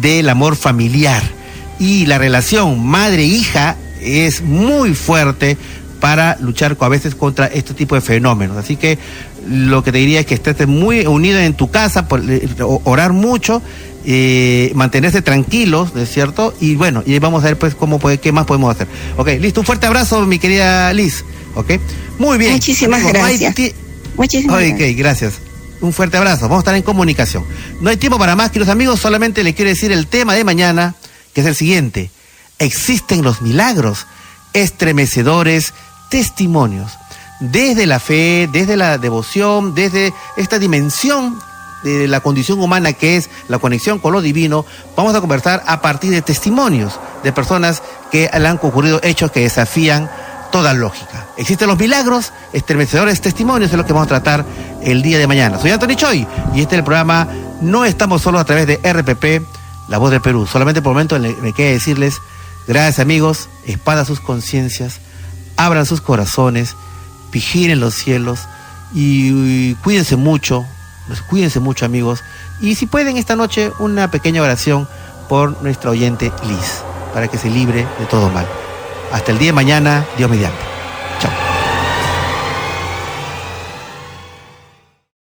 del amor familiar. Y la relación madre-hija es muy fuerte para luchar a veces contra este tipo de fenómenos. Así que lo que te diría es que estés muy unido en tu casa, eh, orar mucho, eh, mantenerse tranquilos, ¿no es cierto? Y bueno, y vamos a ver pues cómo puede, qué más podemos hacer. Ok, listo, un fuerte abrazo, mi querida Liz. Ok, muy bien. Muchísimas gracias. Muchísimas gracias. Ok, gracias. Un fuerte abrazo. Vamos a estar en comunicación. No hay tiempo para más, queridos amigos. Solamente les quiero decir el tema de mañana, que es el siguiente. Existen los milagros estremecedores testimonios desde la fe, desde la devoción, desde esta dimensión de la condición humana que es la conexión con lo divino, vamos a conversar a partir de testimonios de personas que le han ocurrido hechos que desafían toda lógica. Existen los milagros, estremecedores testimonios, es lo que vamos a tratar el día de mañana. Soy Anthony Choi y este es el programa No estamos solos a través de RPP, La Voz del Perú. Solamente por el momento me queda decirles, gracias amigos, espada sus conciencias, abran sus corazones, vigilen los cielos y, cuídense mucho, cuídense mucho amigos. Y si pueden esta noche una pequeña oración por nuestra oyente Liz, para que se libre de todo mal. Hasta el día de mañana, Dios mediante.